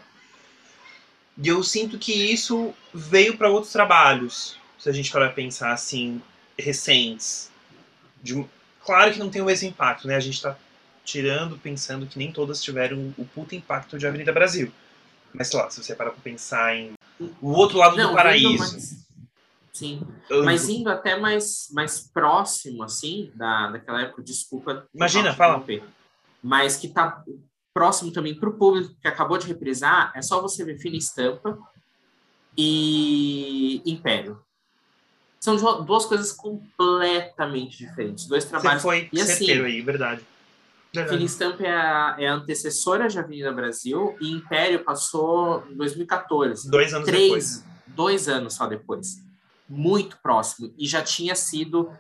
E eu sinto que isso veio para outros trabalhos. Se a gente pra pensar assim, recentes. De Claro que não tem o mesmo impacto, né? A gente tá tirando, pensando que nem todas tiveram o puta impacto de Avenida Brasil. Mas, sei lá, se você parar pra pensar em o outro lado Não, do paraíso. mais- Sim. eu- Mas indo até mais, mais próximo, assim, da, daquela época, desculpa. Imagina, fala. Mas que tá próximo também para o público que acabou de reprisar, é só você ver Fina Estampa e Império. São duas coisas completamente diferentes. Dois você trabalhos. foi e assim, certeiro aí, verdade. Fina Verdade. Estampa é a, é a antecessora de Avenida Brasil e Império passou em 2014 Dois anos depois. três, dois anos só depois. Muito próximo. E já tinha sido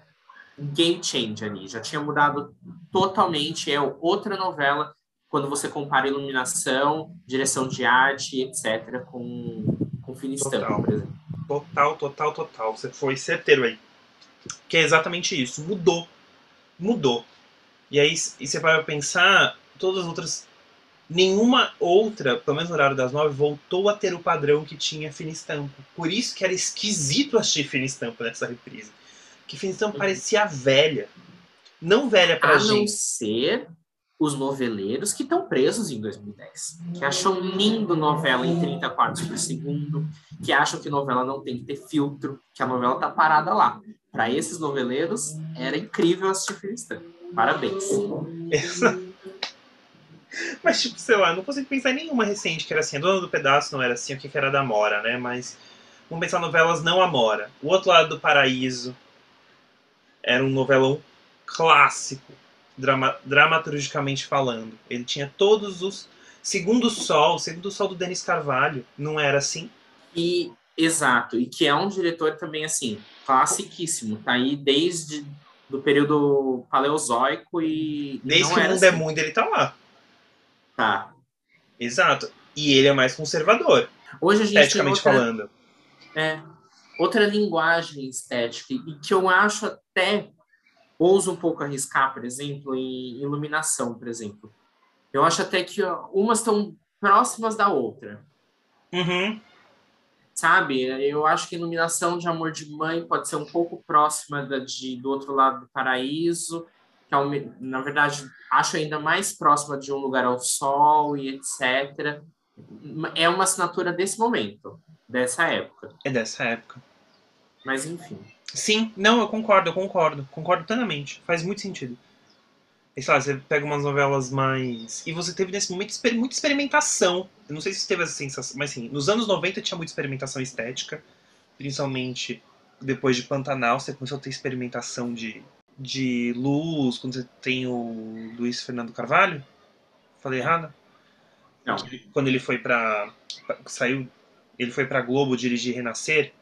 um game changer ali. Já tinha mudado totalmente. É outra novela quando você compara iluminação, direção de arte, etc., com, com Estampa, Total. por exemplo. Total, total, total. Você foi certeiro aí. Que é exatamente isso. Mudou. Mudou. E aí, e você vai pensar, todas as outras. Nenhuma outra, pelo menos no horário das nove, voltou a ter o padrão que tinha Fina Estampa. Por isso que era esquisito assistir Fina Estampa nessa reprise. Que Fina Estampa Uhum. parecia velha. Não velha pra A não gente. ser os noveleiros que estão presos em 2010, que acham lindo novela em 30 quadros por segundo, que acham que novela não tem que ter filtro, que a novela tá parada lá. Para esses noveleiros, era incrível assistir Estampa. Parabéns. Mas, tipo, sei lá, não consigo pensar em nenhuma recente que era assim. A Dona do Pedaço não era assim, o que que era da Mora, né? Mas vamos pensar novelas não Amora. O Outro Lado do Paraíso era um novelão clássico, drama, dramaturgicamente falando. Ele tinha todos os. Segundo Sol, Segundo Sol do Denis Carvalho, não era assim? E exato, e que é um diretor também assim, classiquíssimo, tá aí desde do período paleozoico e Desde não que o mundo é assim. mundo, ele tá lá. Tá. Exato. E ele é mais conservador. Hoje a gente esteticamente outra, falando. é, outra linguagem estética e que eu acho até ouso um pouco arriscar, por exemplo, em iluminação, por exemplo. Eu acho até que umas estão próximas da outra, Uhum. sabe? Eu acho que a iluminação de Amor de Mãe pode ser um pouco próxima da de, do outro lado do paraíso, que é um- na verdade acho ainda mais próxima de Um Lugar ao Sol e etc. É uma assinatura desse momento, dessa época. É dessa época. Mas enfim. Sim, não, eu concordo, eu concordo. Concordo plenamente. Faz muito sentido. E, sei lá, você pega umas novelas mais. E você teve nesse momento muita experimentação. Eu não sei se você teve essa sensação, mas sim, nos anos 90 tinha muita experimentação estética. Principalmente depois de Pantanal, você começou a ter experimentação de, de luz, quando você tem o Luiz Fernando Carvalho. Falei errado? Não. Quando ele foi pra. pra- saiu. Ele foi pra Globo dirigir Renascer.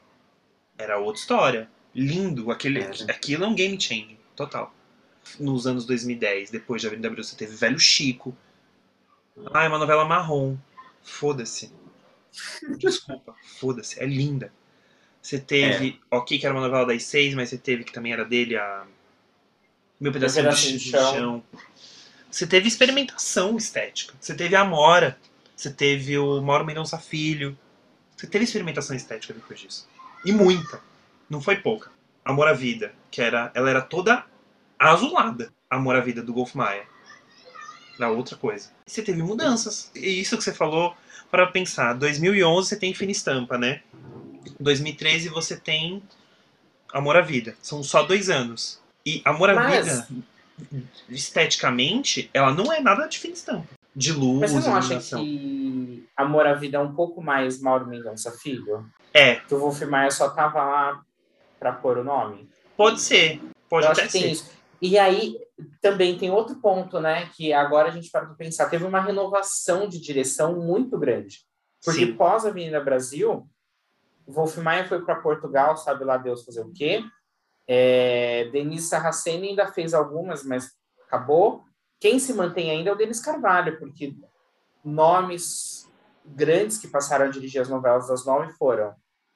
Era outra história. Lindo. Aquele, Era. Aquilo é um game change. Total. Nos anos 2010, depois de Avenida Brasil, você teve Velho Chico. Ah, é uma novela marrom. Foda-se. Desculpa. Foda-se. É linda. Você teve. Ok, que era uma novela das seis, mas você teve que também era dele a. Meu pedacinho, de, de chão. Você teve experimentação estética. Você teve a Amora. Você teve o Mauro Mendonça Filho. Você teve experimentação estética depois disso. E muita. Não foi pouca. Amor à Vida, que era. Ela era toda azulada. Amor à Vida do Golf Maia. Era outra coisa. Você teve mudanças. E isso que você falou, para pensar. 2011 você tem Fina Estampa, né? 2013 você tem Amor à Vida. São só dois anos. E Amor à Mas- Vida, esteticamente, ela não é nada de Fina Estampa. De luz, Mas você não acha que Amor à Vida é um pouco mais Mauro Mendonça Filho? É, Que o Wolf Maia só tava lá pra pôr o nome? pode ser. Pode Eu até ser. isso. E aí também tem outro ponto, né? Que agora a gente para pensar, teve uma renovação de direção muito grande. Porque Sim. pós Avenida Brasil, Wolf Maia foi para Portugal, sabe lá Deus fazer o quê? É, Denise Sarraceni ainda fez algumas, mas acabou. Quem se mantém ainda é o Denis Carvalho, porque nomes grandes que passaram a dirigir as novelas das nove foram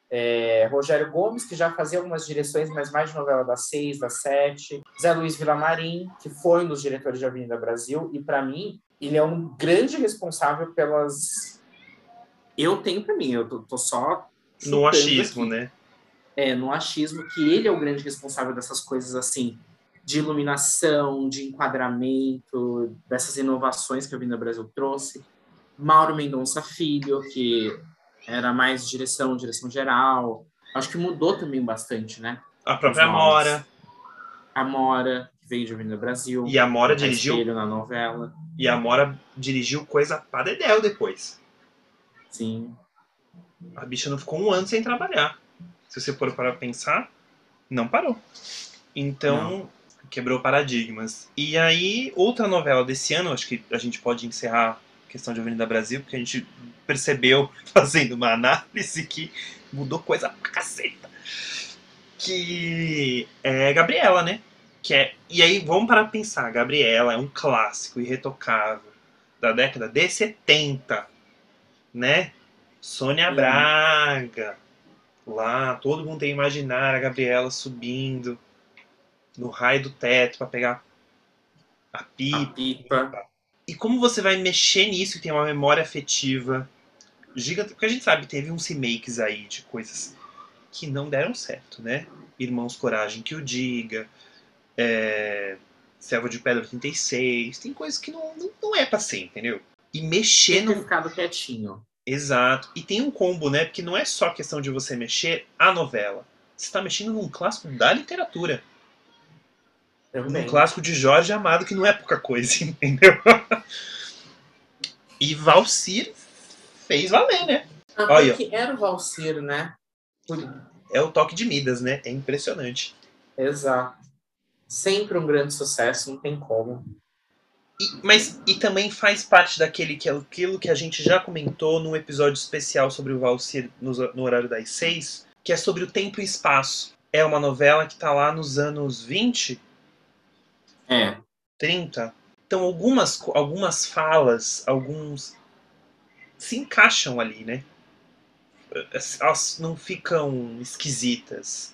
é, Rogério Gomes, que já fazia algumas direções, mas mais de novela das seis, das sete. Zé Luiz Vilamarim, que foi um dos diretores de Avenida Brasil, e para mim, ele é um grande responsável pelas. Eu tenho para mim, eu tô, tô só. No achismo, aqui. né? É, no achismo, que ele é o grande responsável dessas coisas assim, de iluminação, de enquadramento, dessas inovações que a Avenida Brasil trouxe. Mauro Mendonça Filho, que era mais direção, direção geral. Acho que mudou também bastante, né? A própria. Amora. A Mora, que veio de Avenida Brasil. E a Amora dirigiu. Na novela. E a Amora dirigiu coisa pra dedéu depois. Sim. A bicha não ficou um ano sem trabalhar. Se você for para pensar, não parou. Então, quebrou paradigmas. E aí, outra novela desse ano, acho que a gente pode encerrar a questão de Avenida Brasil, porque a gente percebeu, fazendo uma análise, que mudou coisa pra caceta. Que é Gabriela, né? Que é, e aí, vamos parar pra pensar. Gabriela é um clássico irretocável da década de 70, né? Sônia Uhum. Braga. Lá, todo mundo tem que imaginar a Gabriela subindo no raio do teto pra pegar a A pipa. pipa. E como você vai mexer nisso e tem uma memória afetiva gigante? Porque a gente sabe, teve uns remakes aí de coisas que não deram certo, né? Irmãos Coragem que o diga, é... Selva de Pedra 36, tem coisas que não, não, não é pra ser, entendeu? E mexer no. ficado quietinho. Exato. E tem um combo, né? Porque não é só questão de você mexer a novela. Você está mexendo num clássico da literatura. Também. Um clássico de Jorge Amado, que não é pouca coisa, entendeu? E Valcir fez valer, né? Ah, Olha. porque era o Valseiro, né? É o toque de Midas, né? É impressionante. Exato. Sempre um grande sucesso, não tem como. E, mas e também faz parte daquele que aquilo que a gente já comentou num episódio especial sobre o Valcir no, no horário das seis, que é sobre o tempo e espaço. É uma novela que tá lá nos anos 20, É. 30. Então algumas, algumas falas, alguns se encaixam ali, né? elas não ficam esquisitas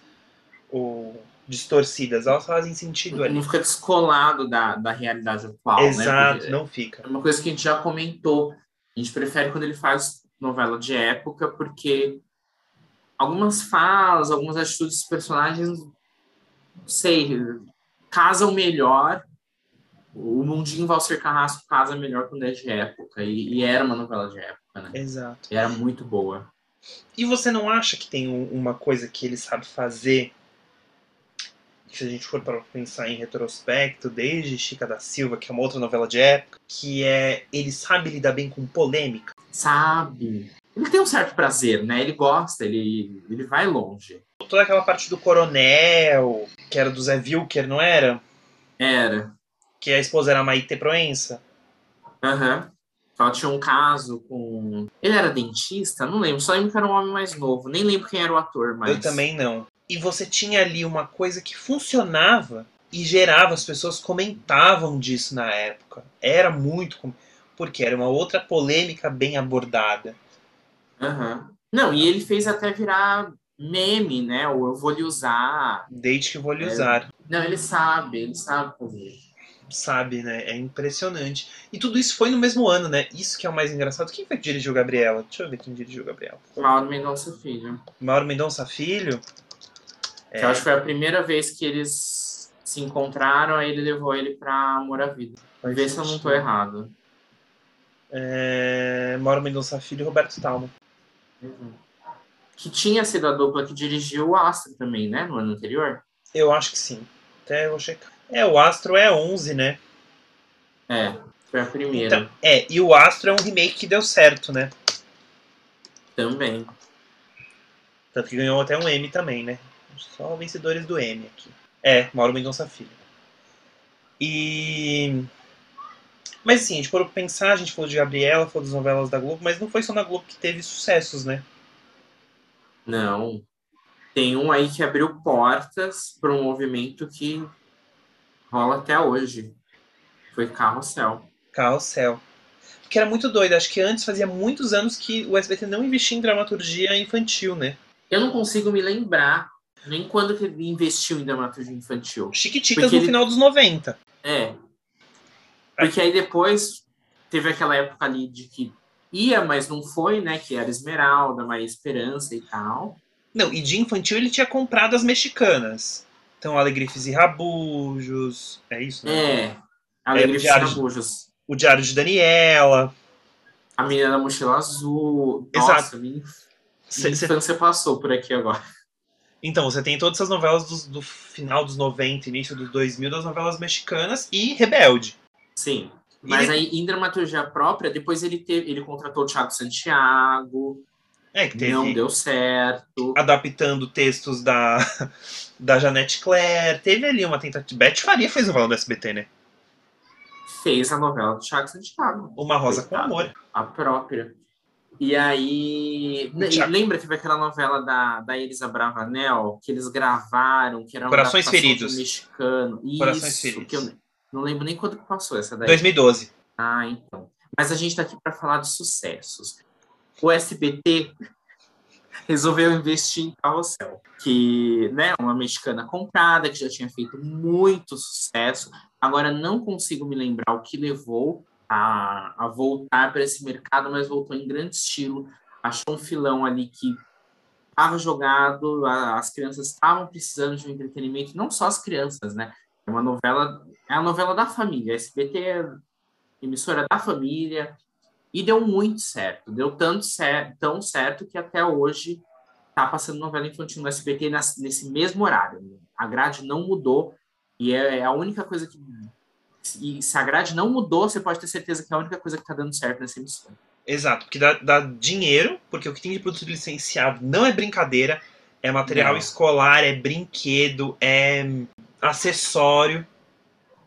ou distorcidas, elas fazem sentido ali. Não fica descolado da, da realidade atual, né? Exato, Porque não fica. É uma coisa que a gente já comentou. A gente prefere quando ele faz novela de época, porque algumas falas, algumas atitudes dos personagens, não sei, casam melhor. O Mundinho Valser Carrasco casa melhor quando é de época. E, e era uma novela de época, né? Exato. E era muito boa. E você não acha que tem um- uma coisa que ele sabe fazer? Se a gente for para pensar em retrospecto, desde Chica da Silva, que é uma outra novela de época, que é ele sabe lidar bem com polêmica. Sabe? Ele tem um certo prazer, né? Ele gosta, ele, ele vai longe. Toda aquela parte do coronel, que era do Zé Wilker, não era? Era. Que a esposa era a Maite Proença. Aham. Ela tinha um caso com. Ele era dentista? Não lembro. Só lembro que era um homem mais novo. Nem lembro quem era o ator, mas. Eu também não. E você tinha ali uma coisa que funcionava e gerava, as pessoas comentavam disso na época. Era muito. Porque era uma outra polêmica bem abordada. Aham. Não, e ele fez até virar meme, né? Ou eu vou lhe usar. Desde que vou lhe É. usar. Não, ele sabe, ele sabe fazer. Sabe, né? É impressionante. E tudo isso foi no mesmo ano, né? Isso que é o mais engraçado. Quem foi que dirigiu Gabriela? Deixa eu ver quem dirigiu Gabriela. Mauro Mendonça Filho. Mauro Mendonça Filho? Que eu acho que foi a primeira vez que eles se encontraram, aí ele levou ele pra Amor à Vida. Vê se eu não tô errado. É... Mauro Mendonça Filho e Roberto Talma. Que tinha sido a dupla que dirigiu o Astro também, né? No ano anterior. Eu acho que sim. Até eu vou checar. É, o Astro é 11, né? É, foi a primeira. Então, é, e o Astro é um remake que deu certo, né? Também. Tanto que ganhou até um M também, né? Só vencedores do M aqui. É, Mauro Mendonça Filho. E. Mas assim, a gente for pensar, a gente falou de Gabriela, falou das novelas da Globo, mas não foi só na Globo que teve sucessos, né? Não. Tem um aí que abriu portas para um movimento que rola até hoje. Foi Carrossel. Carrossel. Porque era muito doido, acho que antes fazia muitos anos que o SBT não investia em dramaturgia infantil, né? Eu não consigo me lembrar nem quando que ele investiu em dramaturgia infantil. Chiquititas Porque no ele- final dos 90. É. Porque aí depois teve aquela época ali de que ia, mas não foi, né? Que era Esmeralda, Maria Esperança e tal. Não, e de infantil ele tinha comprado as mexicanas. Então, Alegrifes e Rabujos. É isso, né? É. É, dos Diário de- Rabujos. O Diário de Daniela. A menina da mochila azul. Exato. Nossa, minha, Cê- minha cê- infância passou por aqui agora. Então, você tem todas essas novelas dos- do, final dos 90, início dos 2000, das novelas mexicanas e Rebelde. Sim. Mas E- aí, em dramaturgia própria, depois ele teve, ele contratou o Thiago Santiago, É, que teve não deu certo. adaptando textos da, da Janete Claire. Teve ali uma tentativa. Beth Faria fez novela do SBT, né? Fez a novela do Thiago Santiago. Uma Rosa com Coitado. Amor. A própria. E aí. O e Lembra, teve aquela novela da, da Elisa Bravanel, que eles gravaram, que era Corações Feridos. mexicano. Corações Isso, Feridos. que eu não lembro nem quando que passou essa daí. 2012. Ah, então. Mas a gente está aqui para falar de sucessos. O SBT resolveu investir em Carrossel, que né, uma mexicana comprada, que já tinha feito muito sucesso. Agora não consigo me lembrar o que levou a, a voltar para esse mercado, mas voltou em grande estilo. Achou um filão ali que estava jogado, a- as crianças estavam precisando de um entretenimento, não só as crianças, né? É uma novela, é a novela da família. A SBT é emissora da família e deu muito certo. Deu tanto cer tão certo que até hoje tá passando novela infantil no SBT nas- nesse mesmo horário. A grade não mudou e é, é a única coisa que e se a grade não mudou, você pode ter certeza que é a única coisa que está dando certo nessa emissora. Exato, porque dá, dá dinheiro, porque o que tem de produto licenciado não é brincadeira, é material Não. escolar, é brinquedo, é acessório.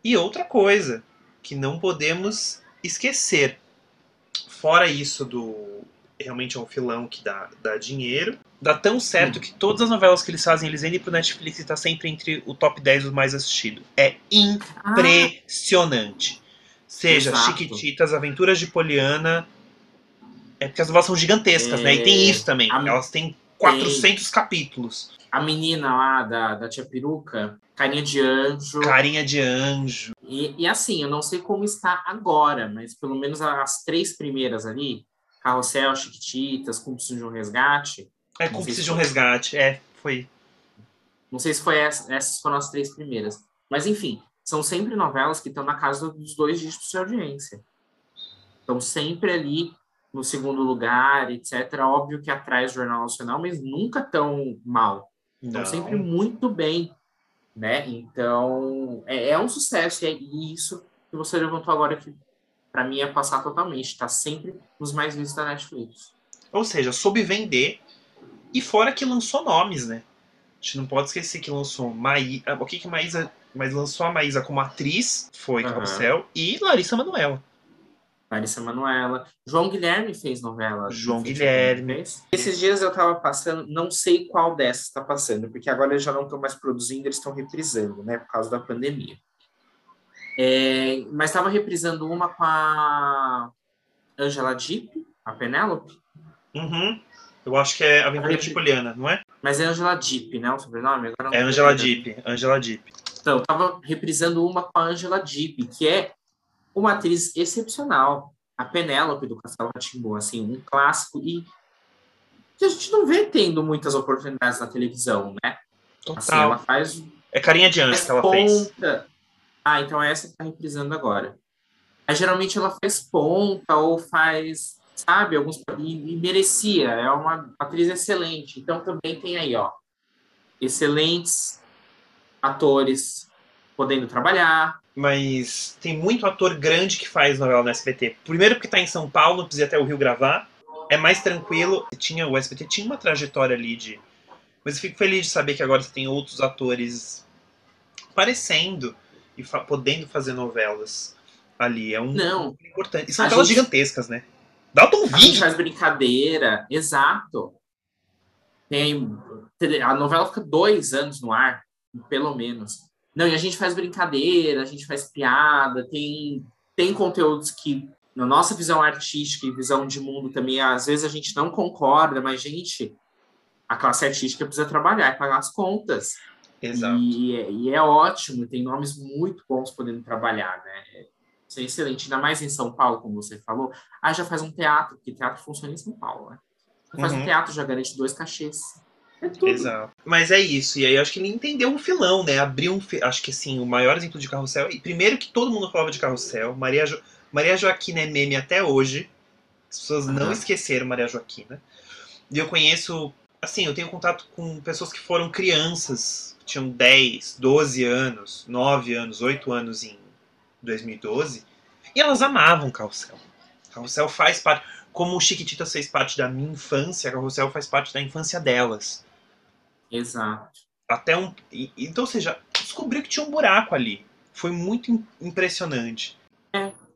E outra coisa que não podemos esquecer. Fora isso do. Realmente é um filão que dá, dá dinheiro. Dá tão certo que todas as novelas que eles fazem, eles vendem pro Netflix e tá sempre entre o top 10 dos mais assistidos. É Ah, impressionante. Seja Exato. Chiquititas, Aventuras de Poliana, É porque as novelas são gigantescas, né? E tem É, isso também. Elas têm 400 capítulos. A menina lá da, da tia peruca, carinha de anjo. Carinha de anjo. E, e assim, eu não sei como está agora, mas pelo menos as três primeiras ali, Carrossel, Chiquititas, Cúmplice de um Resgate, É cúmplice de um foi. resgate. É, foi. não sei se foi essa, essas foram as três primeiras. Mas enfim, são sempre novelas que estão na casa dos dois dígitos de audiência. Estão sempre ali no segundo lugar, etc. Óbvio que atrás do Jornal Nacional, mas nunca tão mal. Estão Não. sempre muito bem, né? Então, é, é um sucesso. E é isso que você levantou agora que, para mim, é passar totalmente. Está sempre nos mais vistos da Netflix. Ou seja, soube vender. E fora que lançou nomes, né? A gente não pode esquecer que lançou Maísa. O que que Maísa. Mas lançou a Maísa como atriz, foi. Carrossel, e Larissa Manoela. Larissa Manoela. João Guilherme fez novela. João fez? Guilherme. Fez? Esses dias eu tava passando, não sei qual dessas está passando, porque agora eles já não estão mais produzindo, eles estão reprisando, né? Por causa da pandemia. É, mas estava reprisando uma com a Angela Dipp, a Penélope. Uhum. Eu acho que é Aventura Repri- de Poliana, não é? Mas é Angela Dipp, né? O sobrenome? Agora É Angela. Dipp. Angela Dipp. Então, eu tava reprisando uma com a Angela Dipp, que é uma atriz excepcional. A Penélope do Castelo Rá-Tim-Bum, assim, um clássico e que a gente não vê tendo muitas oportunidades na televisão, né? Assim, Total. ela faz, É Carinha de Anjo que ela fez. ponta. Ah, então é essa que tá reprisando agora. Aí, geralmente ela faz ponta ou faz, sabe, alguns e, e merecia. É uma atriz excelente. Então também tem aí, ó, excelentes atores podendo trabalhar. Mas tem muito ator grande que faz novela no SBT. Primeiro porque tá em São Paulo, precisa ir até o Rio gravar. É mais tranquilo. Tinha, o SBT tinha uma trajetória ali de. Mas eu fico feliz de saber que agora você tem outros atores aparecendo e fa- podendo fazer novelas ali. É um Não. um importante. E são novelas gente- gigantescas, né? Dalton A gente Vídeo. faz brincadeira, exato. Tem, a novela fica dois anos no ar, pelo menos. Não, e a gente faz brincadeira, a gente faz piada, tem, tem conteúdos que, na nossa visão artística e visão de mundo também, às vezes a gente não concorda, mas, gente, a classe artística precisa trabalhar e pagar as contas. Exato. E, é- e é ótimo, tem nomes muito bons podendo trabalhar, né? Isso é excelente, ainda mais em São Paulo, como você falou. Ah, já faz um teatro, porque teatro funciona em São Paulo, né? Faz Uhum. um teatro, já garante dois cachês. É tudo. Exato. Mas é isso. E aí eu acho que ele entendeu um filão, né? Abriu um. fi- Acho que assim, o maior exemplo de carrossel. E primeiro que todo mundo falava de carrossel. Maria, jo... Maria Joaquina é meme até hoje. As pessoas não Aham. esqueceram Maria Joaquina. E eu conheço. Assim, eu tenho contato com pessoas que foram crianças, que tinham 10, 12 anos, 9 anos, 8 anos em 2012. E elas amavam carrossel. Carrossel faz parte. Como o Chiquititas fez parte da minha infância, Carrossel faz parte da infância delas. Exato. Até um. Então, ou seja, descobriu que tinha um buraco ali. Foi muito im- impressionante.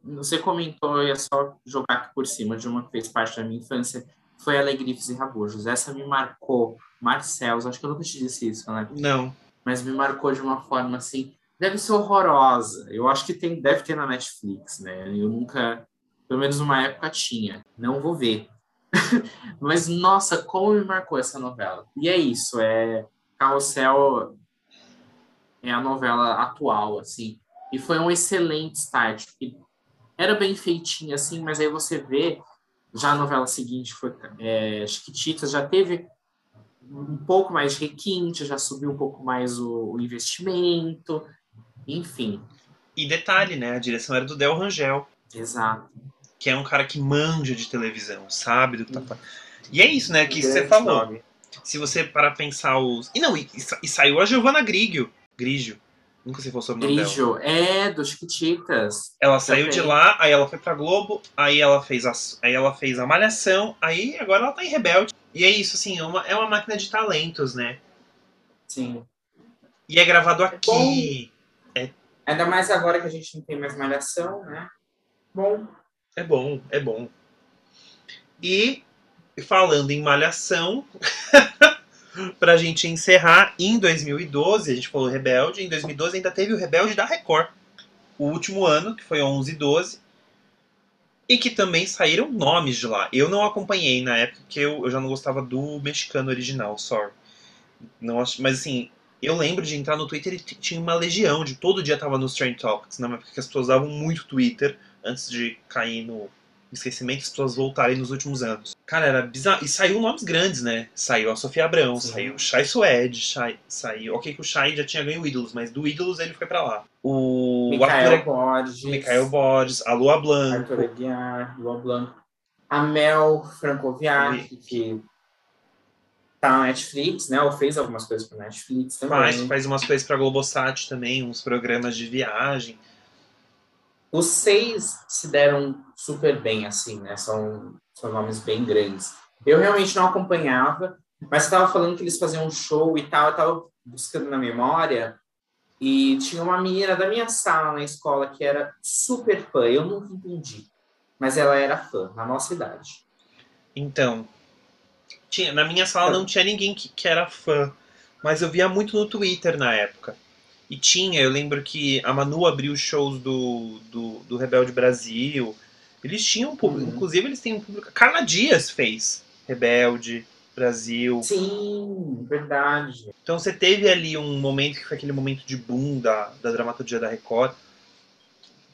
Você comentou, eu ia só jogar aqui por cima de uma que fez parte da minha infância, foi Alegrifes e Rabujos. Essa me marcou. Marcels, acho que eu nunca te disse isso, né? Não. Mas me marcou de uma forma assim. Deve ser horrorosa. Eu acho que tem, deve ter na Netflix, né? Eu nunca, pelo menos numa época tinha. Não vou ver. Mas nossa, como me marcou essa novela. E é isso, é Carrossel é a novela atual, assim. E foi um excelente start. Era bem feitinha, assim, mas aí você vê, já a novela seguinte foi é, Chiquititas, já teve um pouco mais de requinte, já subiu um pouco mais o, o investimento, enfim. E detalhe, né? A direção era do Del Rangel, Exato. Que é um cara que manja de televisão, sabe do que tá falando. E é isso, né? Que você falou. nome. Se você parar pra pensar os. E não, e, e sa- saiu a Giovanna Grigio. Grigio. Nunca é o sobrenome dela. Grigio, é, dos Chiquititas. Ela saiu de lá, aí ela foi pra Globo, aí ela fez a, aí ela fez a Malhação, aí agora ela tá em Rebelde. E é isso, assim, é uma, é uma máquina de talentos, né? Sim. E é gravado aqui. Ainda mais agora que a gente não tem mais malhação, né? Bom, É bom, é bom. E falando em Malhação, pra gente encerrar, em 2012, a gente falou Rebelde, em 2012 ainda teve o Rebelde da Record. O último ano, que foi 11 e 12. E que também saíram nomes de lá. Eu não acompanhei na época, porque eu, eu já não gostava do mexicano original, sorry. Não, acho- mas assim, eu lembro de entrar no Twitter e tinha uma legião de todo dia tava nos Trend Topics, na época que as pessoas usavam muito Twitter antes de cair no esquecimento, as pessoas voltarem nos últimos anos. Cara, era bizarro. E saiu nomes grandes, né? Saiu a Sofia Abrão, Sim. saiu o Shai Suede, Shai, saiu. Ok, que o Shai já tinha ganho o Ídolos, mas do Ídolos ele foi pra lá. O Micael Arthur, Borges. Micael Borges, a Lua Blanco. Arthur Aguiar, Lua Blanco. A Mel Francoviac, que tá na Netflix, né? Ou fez algumas coisas pra Netflix também. Faz, faz umas coisas pra Globosat também, uns programas de viagem. Os seis se deram super bem, assim, né? São, são nomes bem grandes. Eu realmente não acompanhava, mas você tava falando que eles faziam um show e tal, eu tava buscando na memória, e tinha uma menina da minha sala na escola que era super fã, eu nunca entendi, mas ela era fã, na nossa idade. Então, tinha, na minha sala não tinha ninguém que, que era fã, mas eu via muito no Twitter na época. E tinha, eu lembro que a Manu abriu shows do, do, do Rebelde Brasil. Eles tinham um público, Uhum. inclusive eles têm um público. Carla Dias fez Rebelde Brasil. Sim, verdade. Então você teve ali um momento que foi aquele momento de boom da, da dramaturgia da Record,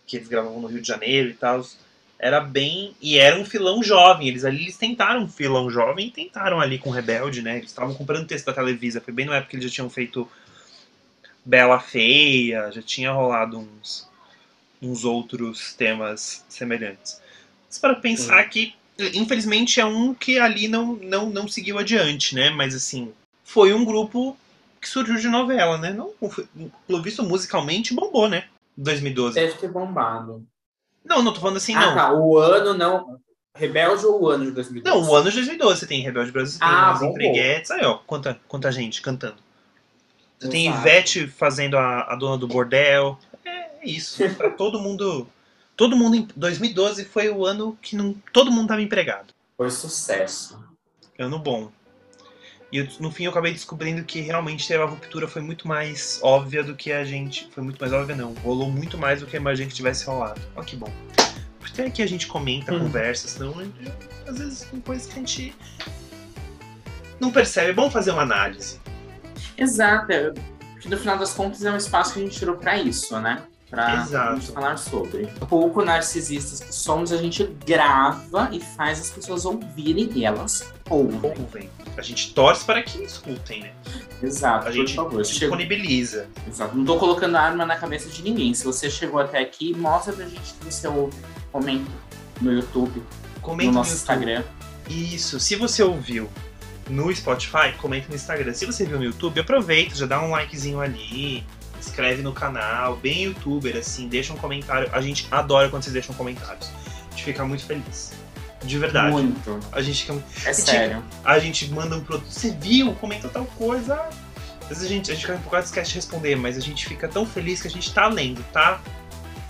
que eles gravavam no Rio de Janeiro e tal. Era bem. E era um filão jovem. Eles ali eles tentaram um filão jovem e tentaram ali com Rebelde, né? Eles estavam comprando texto da Televisa. Foi bem na época que eles já tinham feito Bela Feia, já tinha rolado uns, uns outros temas semelhantes. Mas para pensar que, infelizmente, é um que ali não, não, não seguiu adiante, né? Mas assim, foi um grupo que surgiu de novela, né? Não, pelo visto, musicalmente bombou, né? 2012. Deve ter bombado. Não, não tô falando assim, ah, não. tá, o ano não... Rebelde ou o ano de 2012? Não, o ano de 2012 você tem Rebelde Brasil, você tem Ah. Empreguetes, aí ó, quanta, quanta gente cantando. Você tem Exato. Ivete fazendo a, a dona do bordel. É isso, pra todo mundo. Todo mundo em 2012 foi o ano que não, todo mundo tava empregado. Foi sucesso. Ano bom. E eu, no fim eu acabei descobrindo que realmente a ruptura foi muito mais óbvia do que a gente. Foi muito mais óbvia, não. Rolou muito mais do que eu imaginei que tivesse rolado. Ó, que bom. Porque aqui a gente comenta, Hum. conversa, senão a gente- às vezes tem coisas que a gente não percebe. É bom fazer uma análise. Exato. é, Porque no final das contas é um espaço que a gente tirou pra isso, né? Gente falar sobre. Pouco narcisistas que somos, a gente grava e faz as pessoas ouvirem e elas ouvem. Ouvem. A gente torce para que escutem, né? Exato, A gente favor. Chegou... disponibiliza. Exato. Não tô colocando arma na cabeça de ninguém. Se você chegou até aqui, mostra pra gente que você ouve. Comenta no YouTube, Comenta no nosso YouTube. Instagram. Isso. Se você ouviu no Spotify, comenta no Instagram. Se você viu no YouTube, aproveita, já dá um likezinho ali, inscreve no canal, bem youtuber, assim, deixa um comentário. A gente adora quando vocês deixam comentários. A gente fica muito feliz. De verdade. Muito. A gente fica É sério. a gente manda um produto. Você viu? Comenta tal coisa. Às vezes a gente, a gente fica pouco esquece de responder, mas a gente fica tão feliz que a gente tá lendo, tá?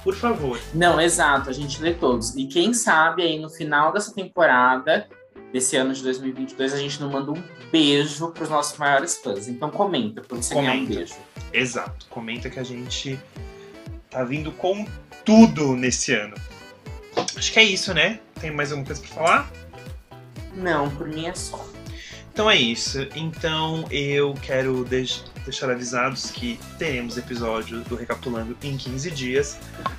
Por favor. Não, exato. A gente lê todos. E quem sabe aí no final dessa temporada, desse ano de 2022, a gente não manda um beijo pros nossos maiores fãs. Então comenta, pra você ganhar um Comenta. beijo. Exato. Comenta que a gente tá vindo com tudo nesse ano. Acho que é isso, né? Tem mais alguma coisa pra falar? Não, por mim é só. Então é isso. Então eu quero deixar avisados que teremos episódio do Recapitulando em 15 dias.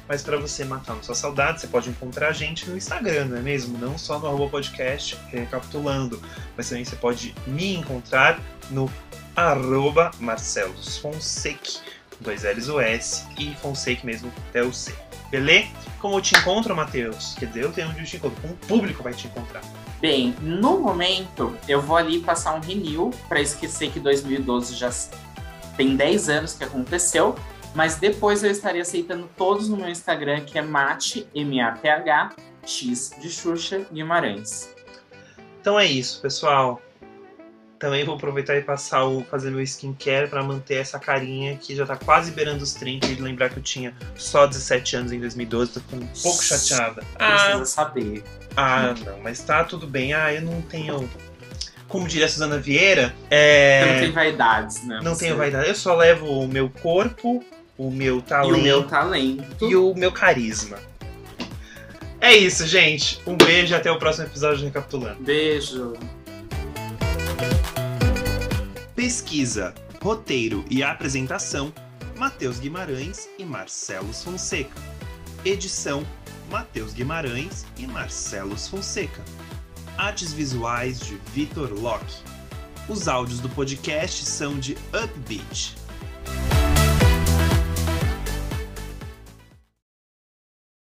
Mas para você matar na sua saudade, você pode encontrar a gente no Instagram, não é mesmo? Não só no arroba podcast Recapitulando, mas também você pode me encontrar no arroba Marcelos Fonseca, dois L's o S e Fonseca mesmo até o C. Beleza? Como eu te encontro, Matheus? Quer dizer, eu tenho onde eu te encontro. Como o público vai te encontrar. Bem, no momento, eu vou ali passar um renew pra esquecer que 2012 já tem 10 anos que aconteceu. Mas depois eu estarei aceitando todos no meu Instagram, que é mate, M-A-T-H, X de Xuxa Guimarães. Então é isso, pessoal. Também vou aproveitar e passar o fazer meu skincare pra manter essa carinha que já tá quase beirando os 30 e lembrar que eu tinha só 17 anos em 2012, tô ficando um pouco chateada. Precisa Ah, saber. ah, não, mas tá tudo bem. Ah, eu não tenho. Como diria a Suzana Vieira, é. Não tem vaidades, né? Não Você- tenho vaidade. Eu só levo o meu corpo, o meu E talento o meu talento. e o meu carisma. É isso, gente. Um beijo e até o próximo episódio de Recapitulando. Beijo. Pesquisa, roteiro e apresentação: Matheus Guimarães e Marcelo Fonseca. Edição: Matheus Guimarães e Marcelo Fonseca. Artes visuais de Vitor Locke. Os áudios do podcast são de Upbeat.